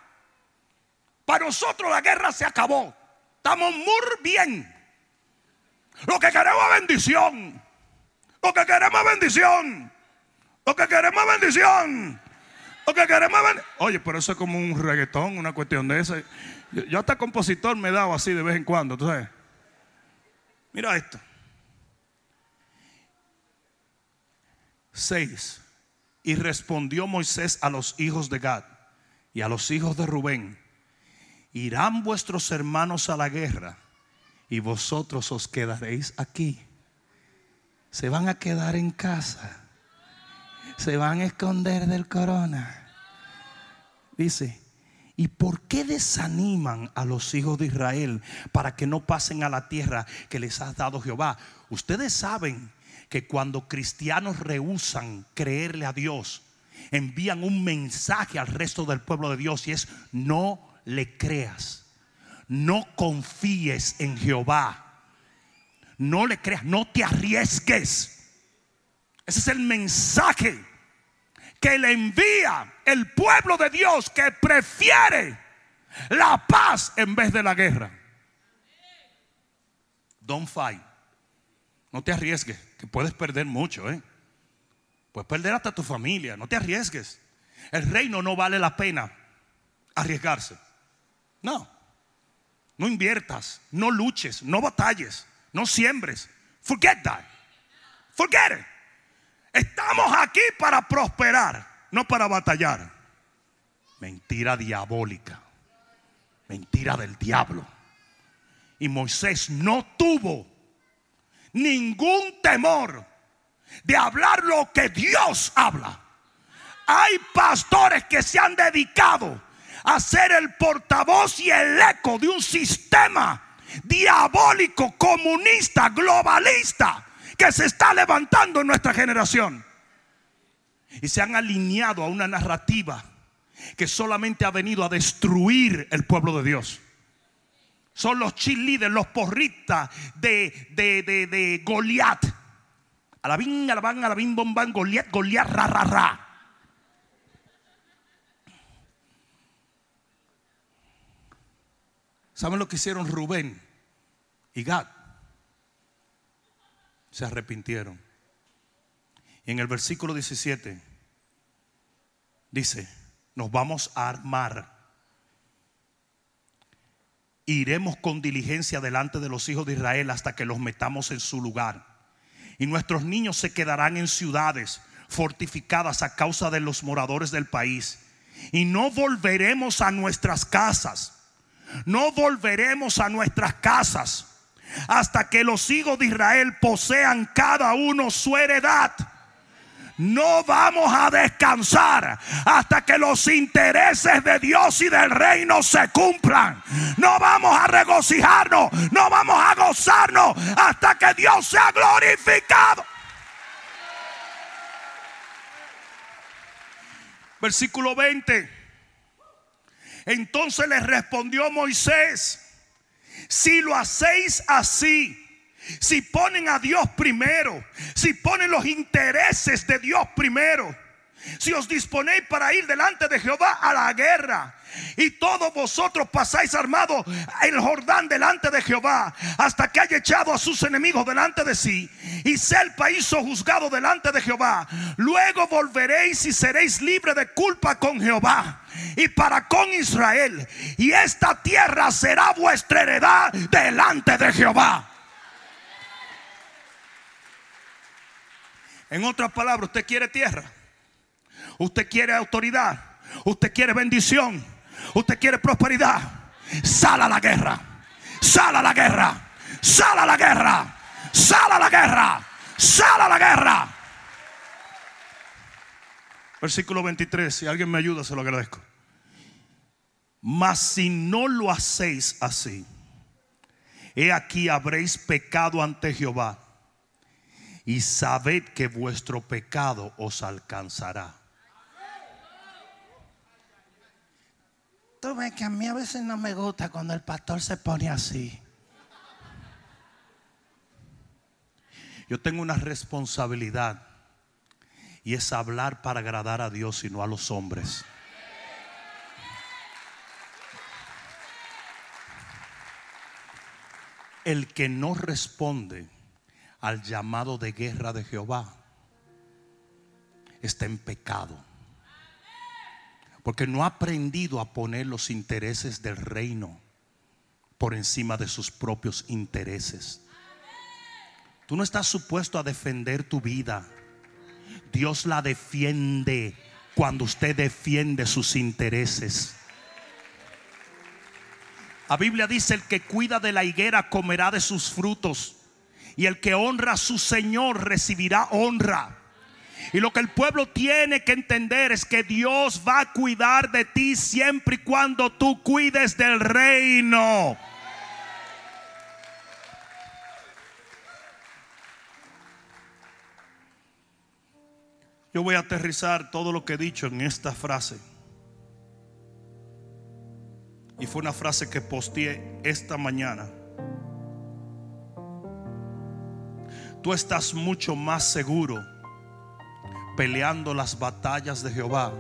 Para nosotros la guerra se acabó. Estamos muy bien. Lo que queremos es bendición. Lo que queremos es bendición. Lo que queremos es bendición. Lo que queremos es. Oye, pero eso es como un reggaetón, una cuestión de ese. Yo hasta compositor me he dado así de vez en cuando, ¿tú sabes? Mira esto. 6. Y respondió Moisés a los hijos de Gad y a los hijos de Rubén, irán vuestros hermanos a la guerra y vosotros os quedaréis aquí. Se van a quedar en casa. Se van a esconder del corona. Dice, ¿Y por qué desaniman a los hijos de Israel para que no pasen a la tierra que les ha dado Jehová? Ustedes saben que cuando cristianos rehusan creerle a Dios, envían un mensaje al resto del pueblo de Dios y es no le creas, no confíes en Jehová, no le creas, no te arriesgues. Ese es el mensaje que le envía el pueblo de Dios que prefiere la paz en vez de la guerra. Don't fight. No te arriesgues, que puedes perder mucho, ¿eh? Puedes perder hasta tu familia, no te arriesgues. El reino no vale la pena arriesgarse. No. No inviertas, no luches, no batalles, no siembres. Forget that. Forget it. Estamos aquí para prosperar, no para batallar. Mentira diabólica. Mentira del diablo. Y Moisés no tuvo ningún temor de hablar lo que Dios habla. Hay pastores que se han dedicado a ser el portavoz y el eco de un sistema diabólico, comunista, globalista que se está levantando en nuestra generación. Y se han alineado a una narrativa que solamente ha venido a destruir el pueblo de Dios. Son los cheerleaders, los porristas de, de, de, de Goliat. Alabín, alabán, alabín, bombán, Goliat, Goliat, ra, ra, ra. ¿Saben lo que hicieron Rubén y Gad? Se arrepintieron. Y en el versículo 17 dice, nos vamos a armar. Iremos con diligencia delante de los hijos de Israel hasta que los metamos en su lugar. Y nuestros niños se quedarán en ciudades fortificadas a causa de los moradores del país. Y no volveremos a nuestras casas. No volveremos a nuestras casas hasta que los hijos de Israel posean cada uno su heredad no vamos a descansar hasta que los intereses de Dios y del reino se cumplan. No vamos a regocijarnos, no vamos a gozarnos hasta que Dios sea glorificado. Versículo 20. Entonces le respondió Moisés, si lo hacéis así, si ponen a Dios primero, si ponen los intereses de Dios primero, si os disponéis para ir delante de Jehová a la guerra, y todos vosotros pasáis armados el Jordán delante de Jehová hasta que haya echado a sus enemigos delante de sí y sea el país juzgado delante de Jehová. Luego volveréis y seréis libres de culpa con Jehová y para con Israel. Y esta tierra será vuestra heredad delante de Jehová. En otras palabras, usted quiere tierra. Usted quiere autoridad. Usted quiere bendición. Usted quiere prosperidad. Sala la guerra. Sala la guerra. Sala la guerra. Sala la guerra. Sala la guerra. Versículo 23. Si alguien me ayuda, se lo agradezco. Mas si no lo hacéis así, he aquí habréis pecado ante Jehová y sabed que vuestro pecado os alcanzará. Tú ves que a mí a veces no me gusta cuando el pastor se pone así. Yo tengo una responsabilidad y es hablar para agradar a Dios y no a los hombres. El que no responde al llamado de guerra de Jehová, está en pecado. Porque no ha aprendido a poner los intereses del reino por encima de sus propios intereses. Tú no estás supuesto a defender tu vida. Dios la defiende cuando usted defiende sus intereses. La Biblia dice, el que cuida de la higuera comerá de sus frutos. Y el que honra a su Señor recibirá honra. Y lo que el pueblo tiene que entender es que Dios va a cuidar de ti siempre y cuando tú cuides del reino. Yo voy a aterrizar todo lo que he dicho en esta frase. Y fue una frase que posteé esta mañana. Tú estás mucho más seguro peleando las batallas de Jehová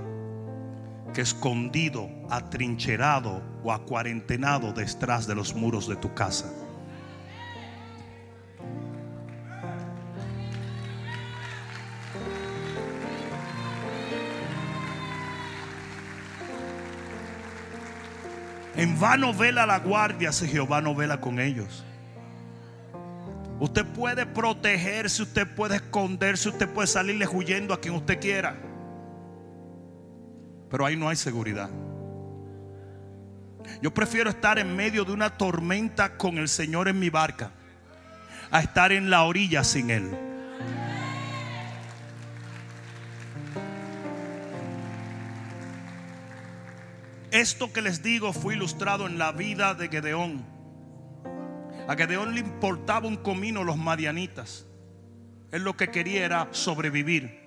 que escondido, atrincherado o acuarentenado detrás de los muros de tu casa. En vano vela la guardia si Jehová no vela con ellos. Usted puede protegerse, usted puede esconderse, usted puede salirle huyendo a quien usted quiera. Pero ahí no hay seguridad. Yo prefiero estar en medio de una tormenta con el Señor en mi barca a estar en la orilla sin Él. Esto que les digo fue ilustrado en la vida de Gedeón. A Gedeón le importaba un comino los madianitas. Él lo que quería era sobrevivir.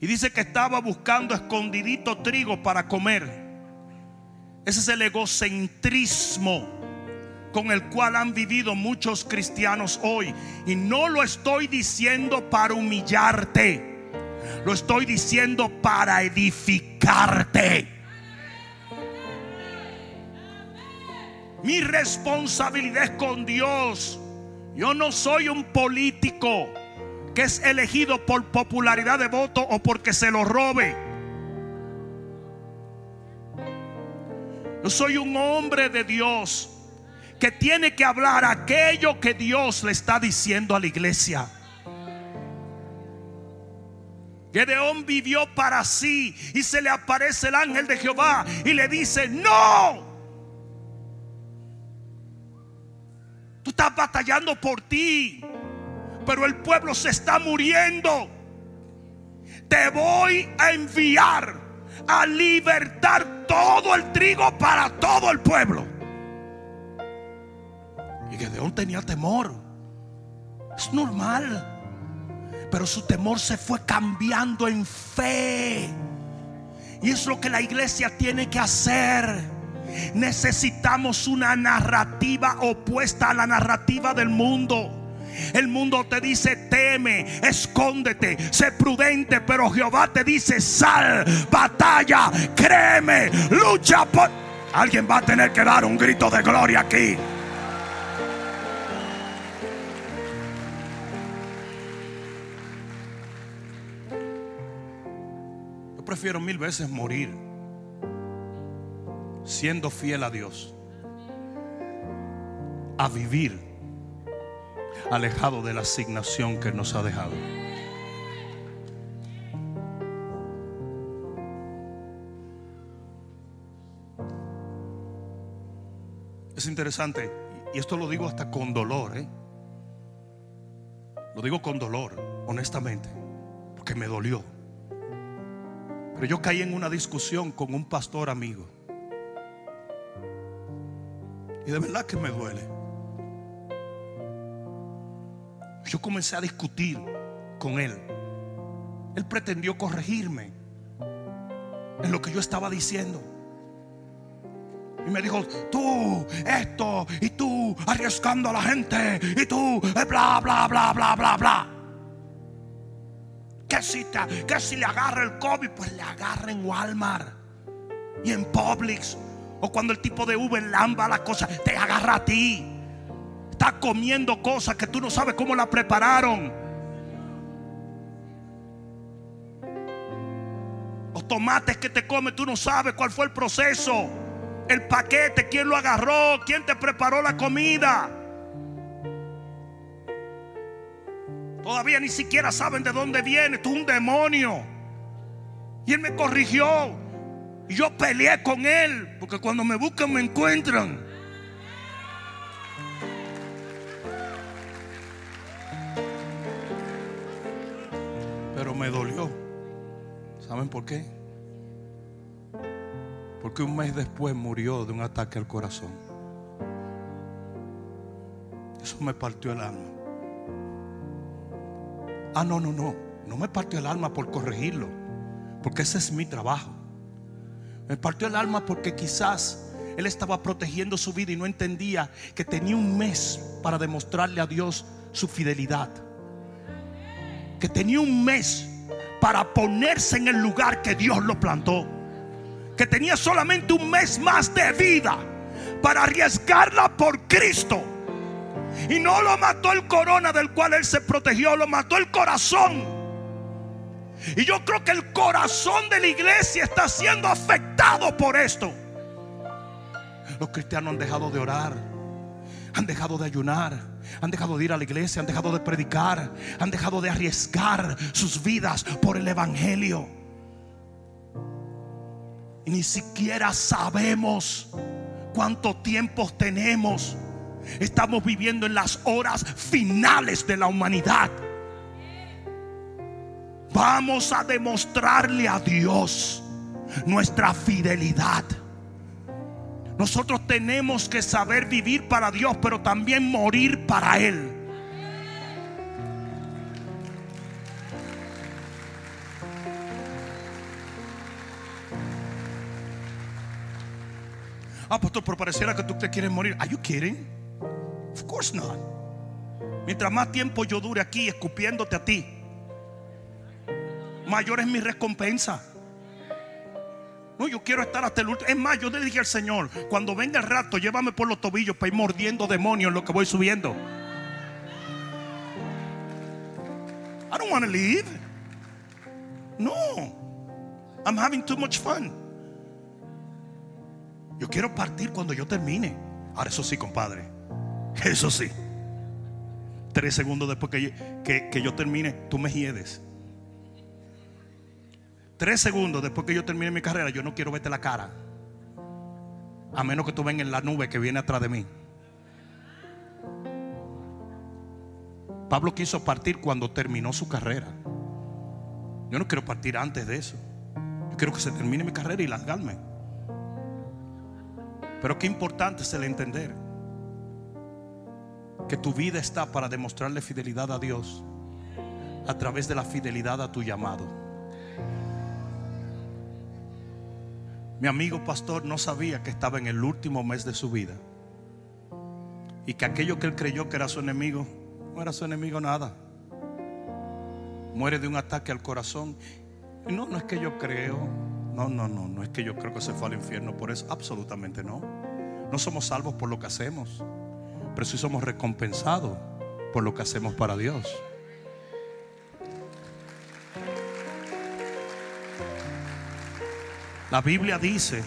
Y dice que estaba buscando escondidito trigo para comer. Ese es el egocentrismo con el cual han vivido muchos cristianos hoy. Y no lo estoy diciendo para humillarte. Lo estoy diciendo para edificarte. Mi responsabilidad es con Dios. Yo no soy un político que es elegido por popularidad de voto o porque se lo robe. Yo soy un hombre de Dios que tiene que hablar aquello que Dios le está diciendo a la iglesia. Gedeón vivió para sí y se le aparece el ángel de Jehová y le dice, no. Batallando por ti, pero el pueblo se está muriendo. Te voy a enviar a libertar todo el trigo para todo el pueblo. Y Gedeón tenía temor. Es normal. Pero su temor se fue cambiando en fe. Y es lo que la iglesia tiene que hacer. Necesitamos una narrativa opuesta a la narrativa del mundo. El mundo te dice teme, escóndete, sé prudente, pero Jehová te dice sal, batalla, créeme, lucha. Alguien va a tener que dar un grito de gloria aquí. prefiero mil veces morir siendo fiel a Dios a vivir alejado de la asignación que nos ha dejado. Es interesante, y esto lo digo hasta con dolor, ¿eh? Lo digo con dolor, honestamente, porque me dolió. Pero yo caí en una discusión con un pastor amigo. Y de verdad que me duele. Yo comencé a discutir con él. Él pretendió corregirme en lo que yo estaba diciendo. Y me dijo, tú, esto, y tú, arriesgando a la gente, y tú, bla, bla, bla, bla, bla, bla. Que si, que si le agarra el COVID, pues le agarra en Walmart y en Publix. O cuando el tipo de Uber lamba la cosa, te agarra a ti. Está comiendo cosas que tú no sabes cómo la prepararon. Los tomates que te come, tú no sabes cuál fue el proceso. El paquete, quién lo agarró, quién te preparó la comida. Todavía ni siquiera saben de dónde viene. Tú un demonio. Y él me corrigió. Yo peleé con él. Porque cuando me buscan me encuentran. Pero me dolió. ¿Saben por qué? Porque un mes después murió de un ataque al corazón. Eso me partió el alma. Ah, no, no, no. No me partió el alma por corregirlo. Porque ese es mi trabajo. Me partió el alma porque quizás él estaba protegiendo su vida y no entendía que tenía un mes para demostrarle a Dios su fidelidad. Que tenía un mes para ponerse en el lugar que Dios lo plantó. Que tenía solamente un mes más de vida para arriesgarla por Cristo. Y no lo mató el corona del cual él se protegió, lo mató el corazón. Y yo creo que el corazón de la iglesia está siendo afectado por esto. Los cristianos han dejado de orar, han dejado de ayunar, han dejado de ir a la iglesia, han dejado de predicar, han dejado de arriesgar sus vidas por el Evangelio. Y ni siquiera sabemos cuánto tiempo tenemos Estamos viviendo en las horas finales de la humanidad. Vamos a demostrarle a Dios nuestra fidelidad. Nosotros tenemos que saber vivir para Dios, pero también morir para Él. Ah, pastor, pero pareciera que tú te quieres morir. Are you kidding? Of course not. Mientras más tiempo yo dure aquí escupiéndote a ti, mayor es mi recompensa. No, yo quiero estar hasta el último. Es más, yo le dije al Señor, cuando venga el rato, llévame por los tobillos para ir mordiendo demonios en lo que voy subiendo. I don't want to leave. No. I'm having too much fun. Yo quiero partir cuando yo termine. Ahora, eso sí, compadre. Eso sí. Tres segundos después que, que, que yo termine, tú me hiedes. Tres segundos después que yo termine mi carrera, yo no quiero verte la cara. A menos que tú vengas en la nube que viene atrás de mí. Pablo quiso partir cuando terminó su carrera. Yo no quiero partir antes de eso. Yo quiero que se termine mi carrera y largarme. Pero qué importante es el entender que tu vida está para demostrarle fidelidad a Dios a través de la fidelidad a tu llamado. Mi amigo pastor no sabía que estaba en el último mes de su vida y que aquello que él creyó que era su enemigo no era su enemigo nada. Muere de un ataque al corazón. No, no es que yo creo. No, no, no, no es que yo creo que se fue al infierno por eso. Absolutamente no. No somos salvos por lo que hacemos, pero sí somos recompensados por lo que hacemos para Dios. La Biblia dice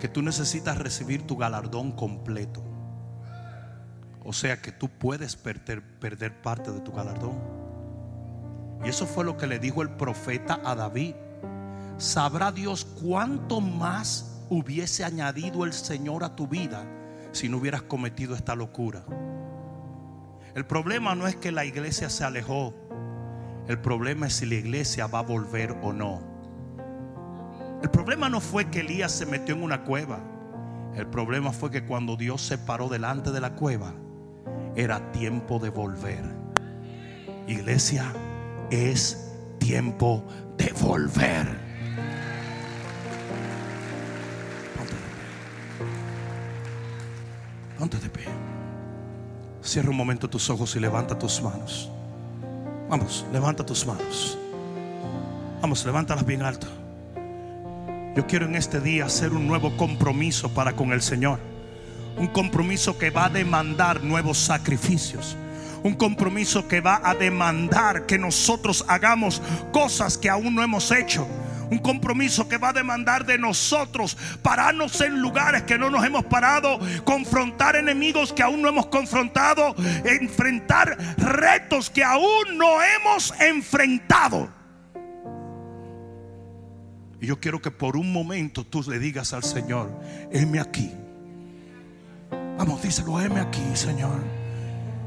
que tú necesitas recibir tu galardón completo. O sea que tú puedes perder, perder, parte de tu galardón. Y eso fue lo que le dijo el profeta a David. Sabrá Dios cuánto más hubiese añadido el Señor a tu vida si no hubieras cometido esta locura. El problema no es que la iglesia se alejó. El problema es si la iglesia va a volver o no. El problema no fue que Elías se metió en una cueva. El problema fue que cuando Dios se paró delante de la cueva, era tiempo de volver. Iglesia, es tiempo de volver. Ponte de pie. Pie. Cierra un momento tus ojos y levanta tus manos. Vamos, levanta tus manos. Vamos, levántalas bien alto. Yo quiero en este día hacer un nuevo compromiso para con el Señor. Un compromiso que va a demandar nuevos sacrificios. Un compromiso que va a demandar que nosotros hagamos cosas que aún no hemos hecho. Un compromiso que va a demandar de nosotros pararnos en lugares que no nos hemos parado, confrontar enemigos que aún no hemos confrontado, enfrentar retos que aún no hemos enfrentado. Yo quiero que por un momento tú le digas al Señor, heme aquí. Vamos, díselo, heme aquí, Señor.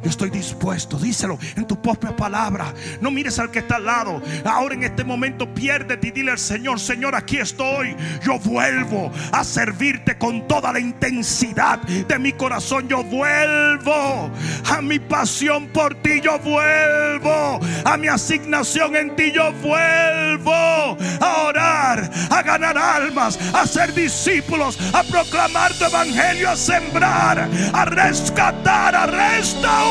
Yo estoy dispuesto, díselo en tu propia palabra. No mires al que está al lado. Ahora en este momento piérdete y dile al Señor, Señor, aquí estoy. Yo vuelvo a servirte con toda la intensidad de mi corazón. Yo vuelvo a mi pasión por ti. Yo vuelvo a mi asignación en ti. Yo vuelvo a orar, a ganar almas, a ser discípulos, a proclamar tu evangelio, a sembrar, a rescatar, a restaurar.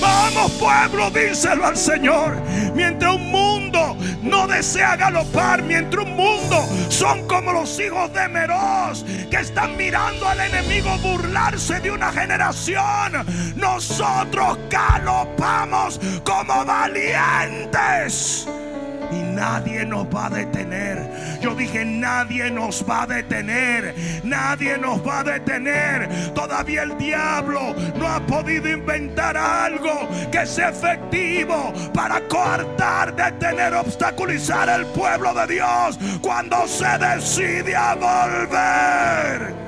Vamos pueblo, díselo al Señor. Mientras un mundo no desea galopar, mientras un mundo son como los hijos de Meroz que están mirando al enemigo burlarse de una generación, nosotros galopamos como valientes y nadie nos va a detener. Yo dije, nadie nos va a detener. Nadie nos va a detener. Todavía el diablo no ha podido inventar algo que sea efectivo para coartar, detener, obstaculizar el pueblo de Dios cuando se decide a volver.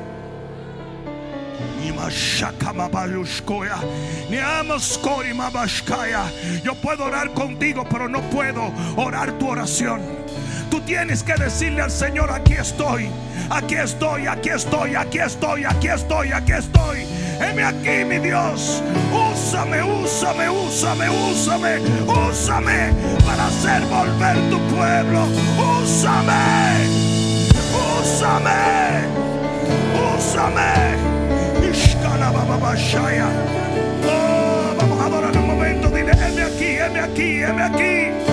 Yo puedo orar contigo, pero no puedo orar tu oración. Tú tienes que decirle al Señor, aquí estoy, aquí estoy, aquí estoy, aquí estoy, aquí estoy, aquí estoy. Heme aquí, mi Dios. Úsame, úsame, úsame, úsame, úsame para hacer volver tu pueblo. Úsame, úsame, úsame. Oh, vamos a adorar un momento. Dile, heme aquí, heme aquí, heme aquí.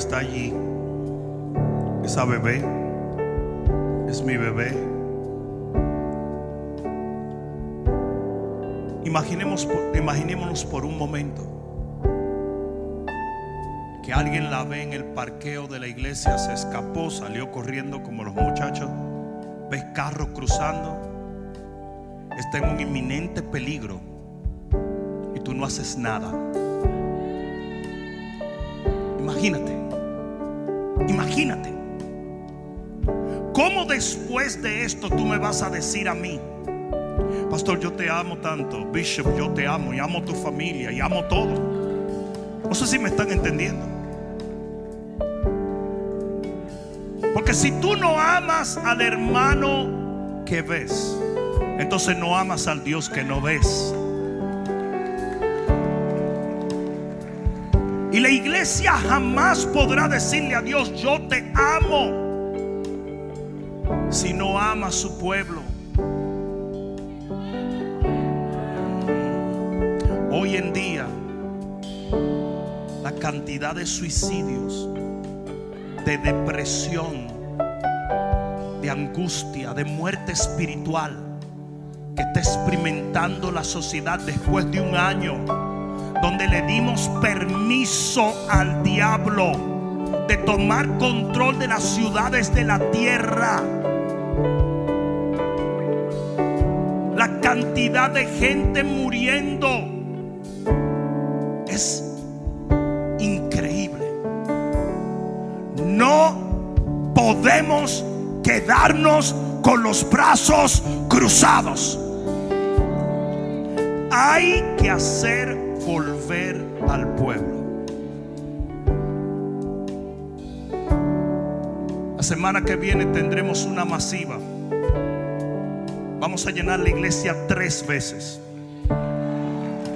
Está allí, esa bebé, es mi bebé. Imaginemos, imaginémonos por un momento que alguien la ve en el parqueo de la iglesia, se escapó, salió corriendo como los muchachos, ves carros cruzando, está en un inminente peligro y tú no haces nada. Imagínate. Después de esto tú me vas a decir a mí, Pastor, yo te amo tanto, Bishop, yo te amo y amo tu familia y amo todo? No sé si me están entendiendo. Porque si tú no amas al hermano que ves, entonces no amas al Dios que no ves. Y la iglesia jamás podrá decirle a Dios, yo te amo, si no ama a su pueblo. Hoy en día, la cantidad de suicidios, de depresión, de angustia, de muerte espiritual que está experimentando la sociedad después de un año donde le dimos permiso al diablo de tomar control de las ciudades de la tierra. Cantidad de gente muriendo es increíble. No podemos quedarnos con los brazos cruzados. Hay que hacer volver al pueblo. La semana que viene tendremos una masiva. Vamos a llenar la iglesia tres veces.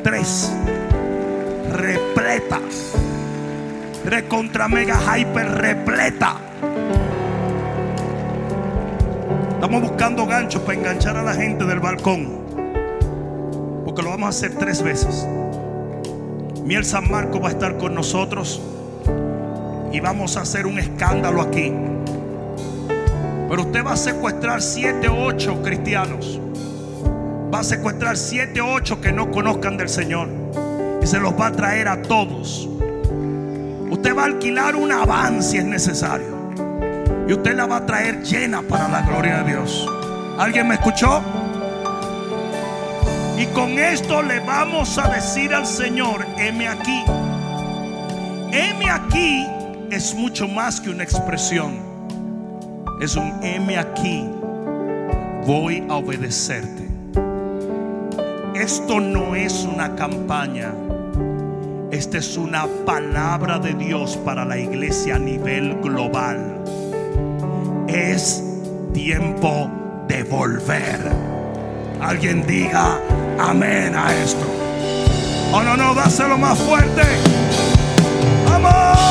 Tres. Repleta. Recontra mega hyper repleta. Estamos buscando ganchos para enganchar a la gente del balcón. Porque lo vamos a hacer tres veces. Miel San Marco va a estar con nosotros. Y vamos a hacer un escándalo aquí. Pero usted va a secuestrar siete o ocho cristianos. Va a secuestrar siete o ocho que no conozcan del Señor. Y se los va a traer a todos. Usted va a alquilar una van si es necesario. Y usted la va a traer llena para la gloria de Dios. ¿Alguien me escuchó? Y con esto le vamos a decir al Señor, heme aquí. Heme aquí es mucho más que una expresión. Es un heme aquí. Voy a obedecerte. Esto no es una campaña. Esta es una palabra de Dios para la iglesia a nivel global. Es tiempo de volver. Alguien diga amén a esto. Oh, no, no, dáselo más fuerte. ¡Vamos!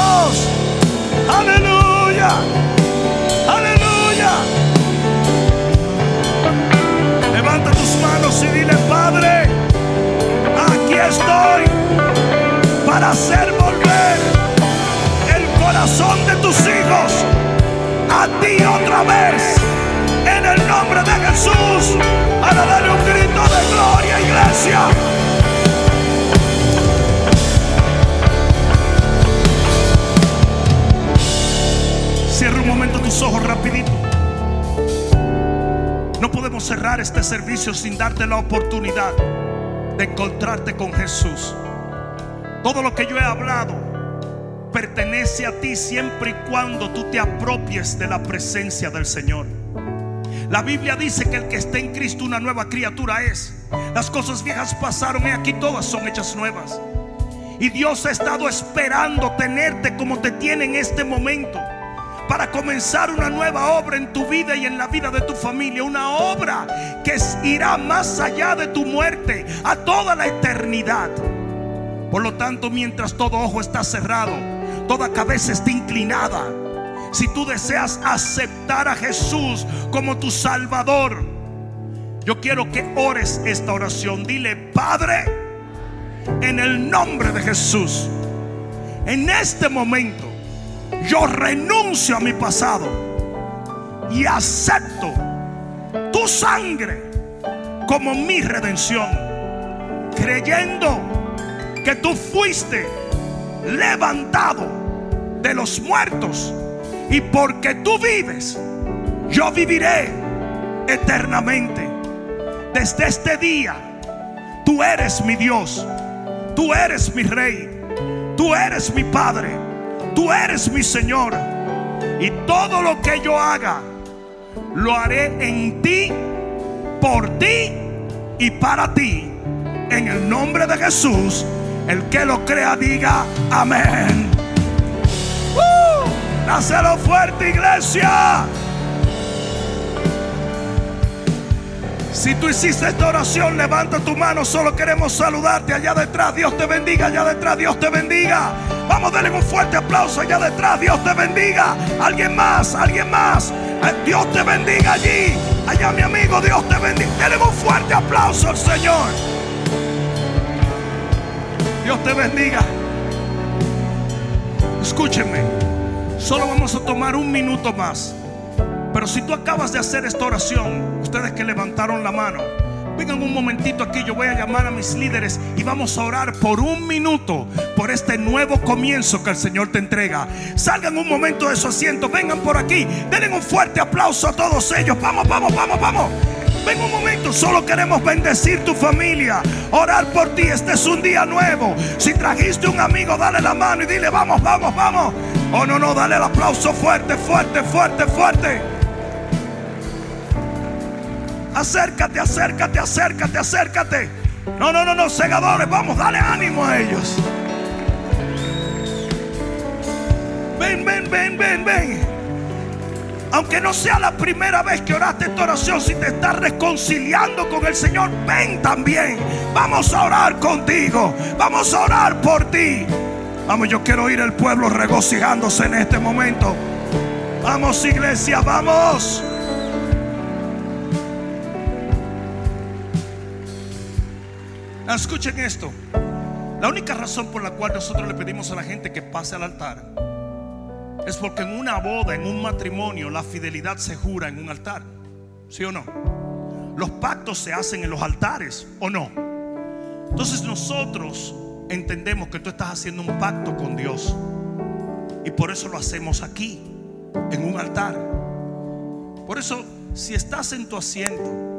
Y dile, Padre, aquí estoy para hacer volver el corazón de tus hijos a ti otra vez. En el nombre de Jesús, ahora dale un grito de gloria, iglesia. Cierra un momento tus ojos rapidito. Cerrar este servicio sin darte la oportunidad de encontrarte con Jesús. Todo lo que yo he hablado pertenece a ti siempre y cuando tú te apropies de la presencia del Señor. La Biblia dice que el que esté en Cristo una nueva criatura es. Las cosas viejas pasaron y aquí todas son hechas nuevas. Y Dios ha estado esperando tenerte como te tiene en este momento para comenzar una nueva obra en tu vida y en la vida de tu familia. Una obra que irá más allá de tu muerte, a toda la eternidad. Por lo tanto, mientras todo ojo está cerrado, toda cabeza está inclinada, si tú deseas aceptar a Jesús como tu Salvador, yo quiero que ores esta oración. Dile, Padre, en el nombre de Jesús, en este momento, yo renuncio a mi pasado y acepto tu sangre como mi redención, creyendo que tú fuiste levantado de los muertos y porque tú vives, yo viviré eternamente. Desde este día, tú eres mi Dios, tú eres mi Rey, tú eres mi Padre, tú eres mi Señor. Y todo lo que yo haga, lo haré en ti, por ti y para ti. En el nombre de Jesús, el que lo crea diga amén. ¡Uh! Fuerte, iglesia. Si tú hiciste esta oración, levanta tu mano. Solo queremos saludarte allá detrás. Dios te bendiga allá detrás. Dios te bendiga. Vamos, denle un fuerte aplauso allá detrás. Dios te bendiga. Alguien más, alguien más. Eh, Dios te bendiga allí. Allá mi amigo, Dios te bendiga. Denle un fuerte aplauso al Señor. Dios te bendiga. Escúchenme. Solo vamos a tomar un minuto más. Pero si tú acabas de hacer esta oración, ustedes que levantaron la mano, vengan un momentito aquí, yo voy a llamar a mis líderes y vamos a orar por un minuto por este nuevo comienzo que el Señor te entrega. Salgan un momento de su asiento, vengan por aquí, denle un fuerte aplauso a todos ellos. Vamos, vamos, vamos, vamos. Ven un momento, solo queremos bendecir tu familia, orar por ti. Este es un día nuevo. Si trajiste un amigo, dale la mano y dile, vamos, vamos, vamos. Oh, no, no, dale el aplauso fuerte, fuerte, fuerte, fuerte. Acércate, acércate, acércate, acércate. No, no, no, no, segadores, vamos, dale ánimo a ellos. Ven, ven, ven, ven, ven. Aunque no sea la primera vez que oraste esta oración, si te estás reconciliando con el Señor, ven también. Vamos a orar contigo. Vamos a orar por ti. Vamos, yo quiero oír el pueblo regocijándose en este momento. Vamos, iglesia, vamos. Escuchen esto. La única razón por la cual nosotros le pedimos a la gente que pase al altar es porque en una boda, en un matrimonio, la fidelidad se jura en un altar. ¿Sí o no? Los pactos se hacen en los altares, ¿o no? Entonces nosotros entendemos que tú estás haciendo un pacto con Dios. Y por eso lo hacemos aquí, en un altar. Por eso, si estás en tu asiento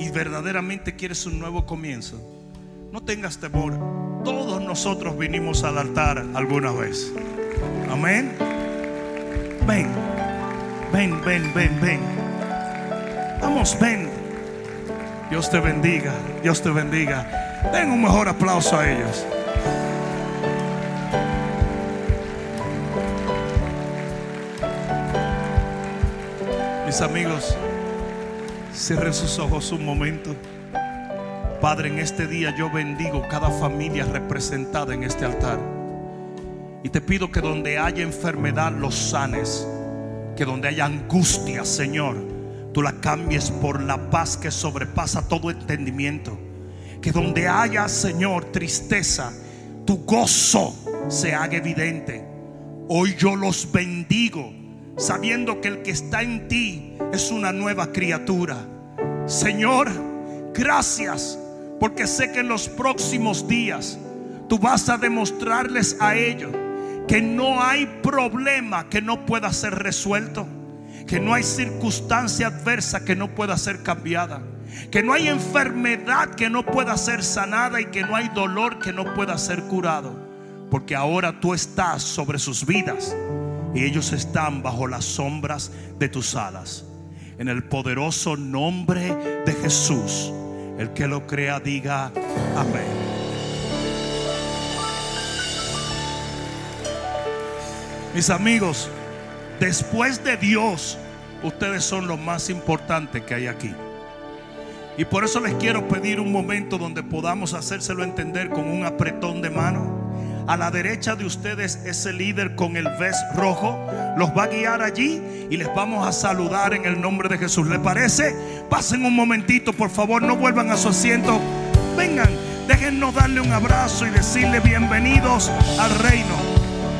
y verdaderamente quieres un nuevo comienzo, no tengas temor. Todos nosotros vinimos al altar alguna vez. Amén. Ven, ven, ven, ven, ven. Vamos, ven. Dios te bendiga, Dios te bendiga. Den un mejor aplauso a ellos. Mis amigos, cierren sus ojos un momento. Padre, en este día yo bendigo cada familia representada en este altar. Y te pido que donde haya enfermedad los sanes. Que donde haya angustia, Señor, tú la cambies por la paz que sobrepasa todo entendimiento. Que donde haya, Señor, tristeza, tu gozo se haga evidente. Hoy yo los bendigo, sabiendo que el que está en ti es una nueva criatura. Señor, gracias, porque sé que en los próximos días tú vas a demostrarles a ellos que no hay problema que no pueda ser resuelto, que no hay circunstancia adversa que no pueda ser cambiada, que no hay enfermedad que no pueda ser sanada y que no hay dolor que no pueda ser curado, porque ahora tú estás sobre sus vidas y ellos están bajo las sombras de tus alas. En el poderoso nombre de Jesús, el que lo crea diga amén. Mis amigos, después de Dios, ustedes son lo más importante que hay aquí. Y por eso les quiero pedir un momento donde podamos hacérselo entender con un apretón de mano. A la derecha de ustedes ese líder con el vest rojo los va a guiar allí y les vamos a saludar en el nombre de Jesús. ¿Le parece? Pasen un momentito, por favor, no vuelvan a su asiento. Vengan, déjennos darle un abrazo y decirle bienvenidos al reino.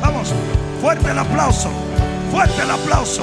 Vamos. Fuerte el aplauso. Fuerte el aplauso.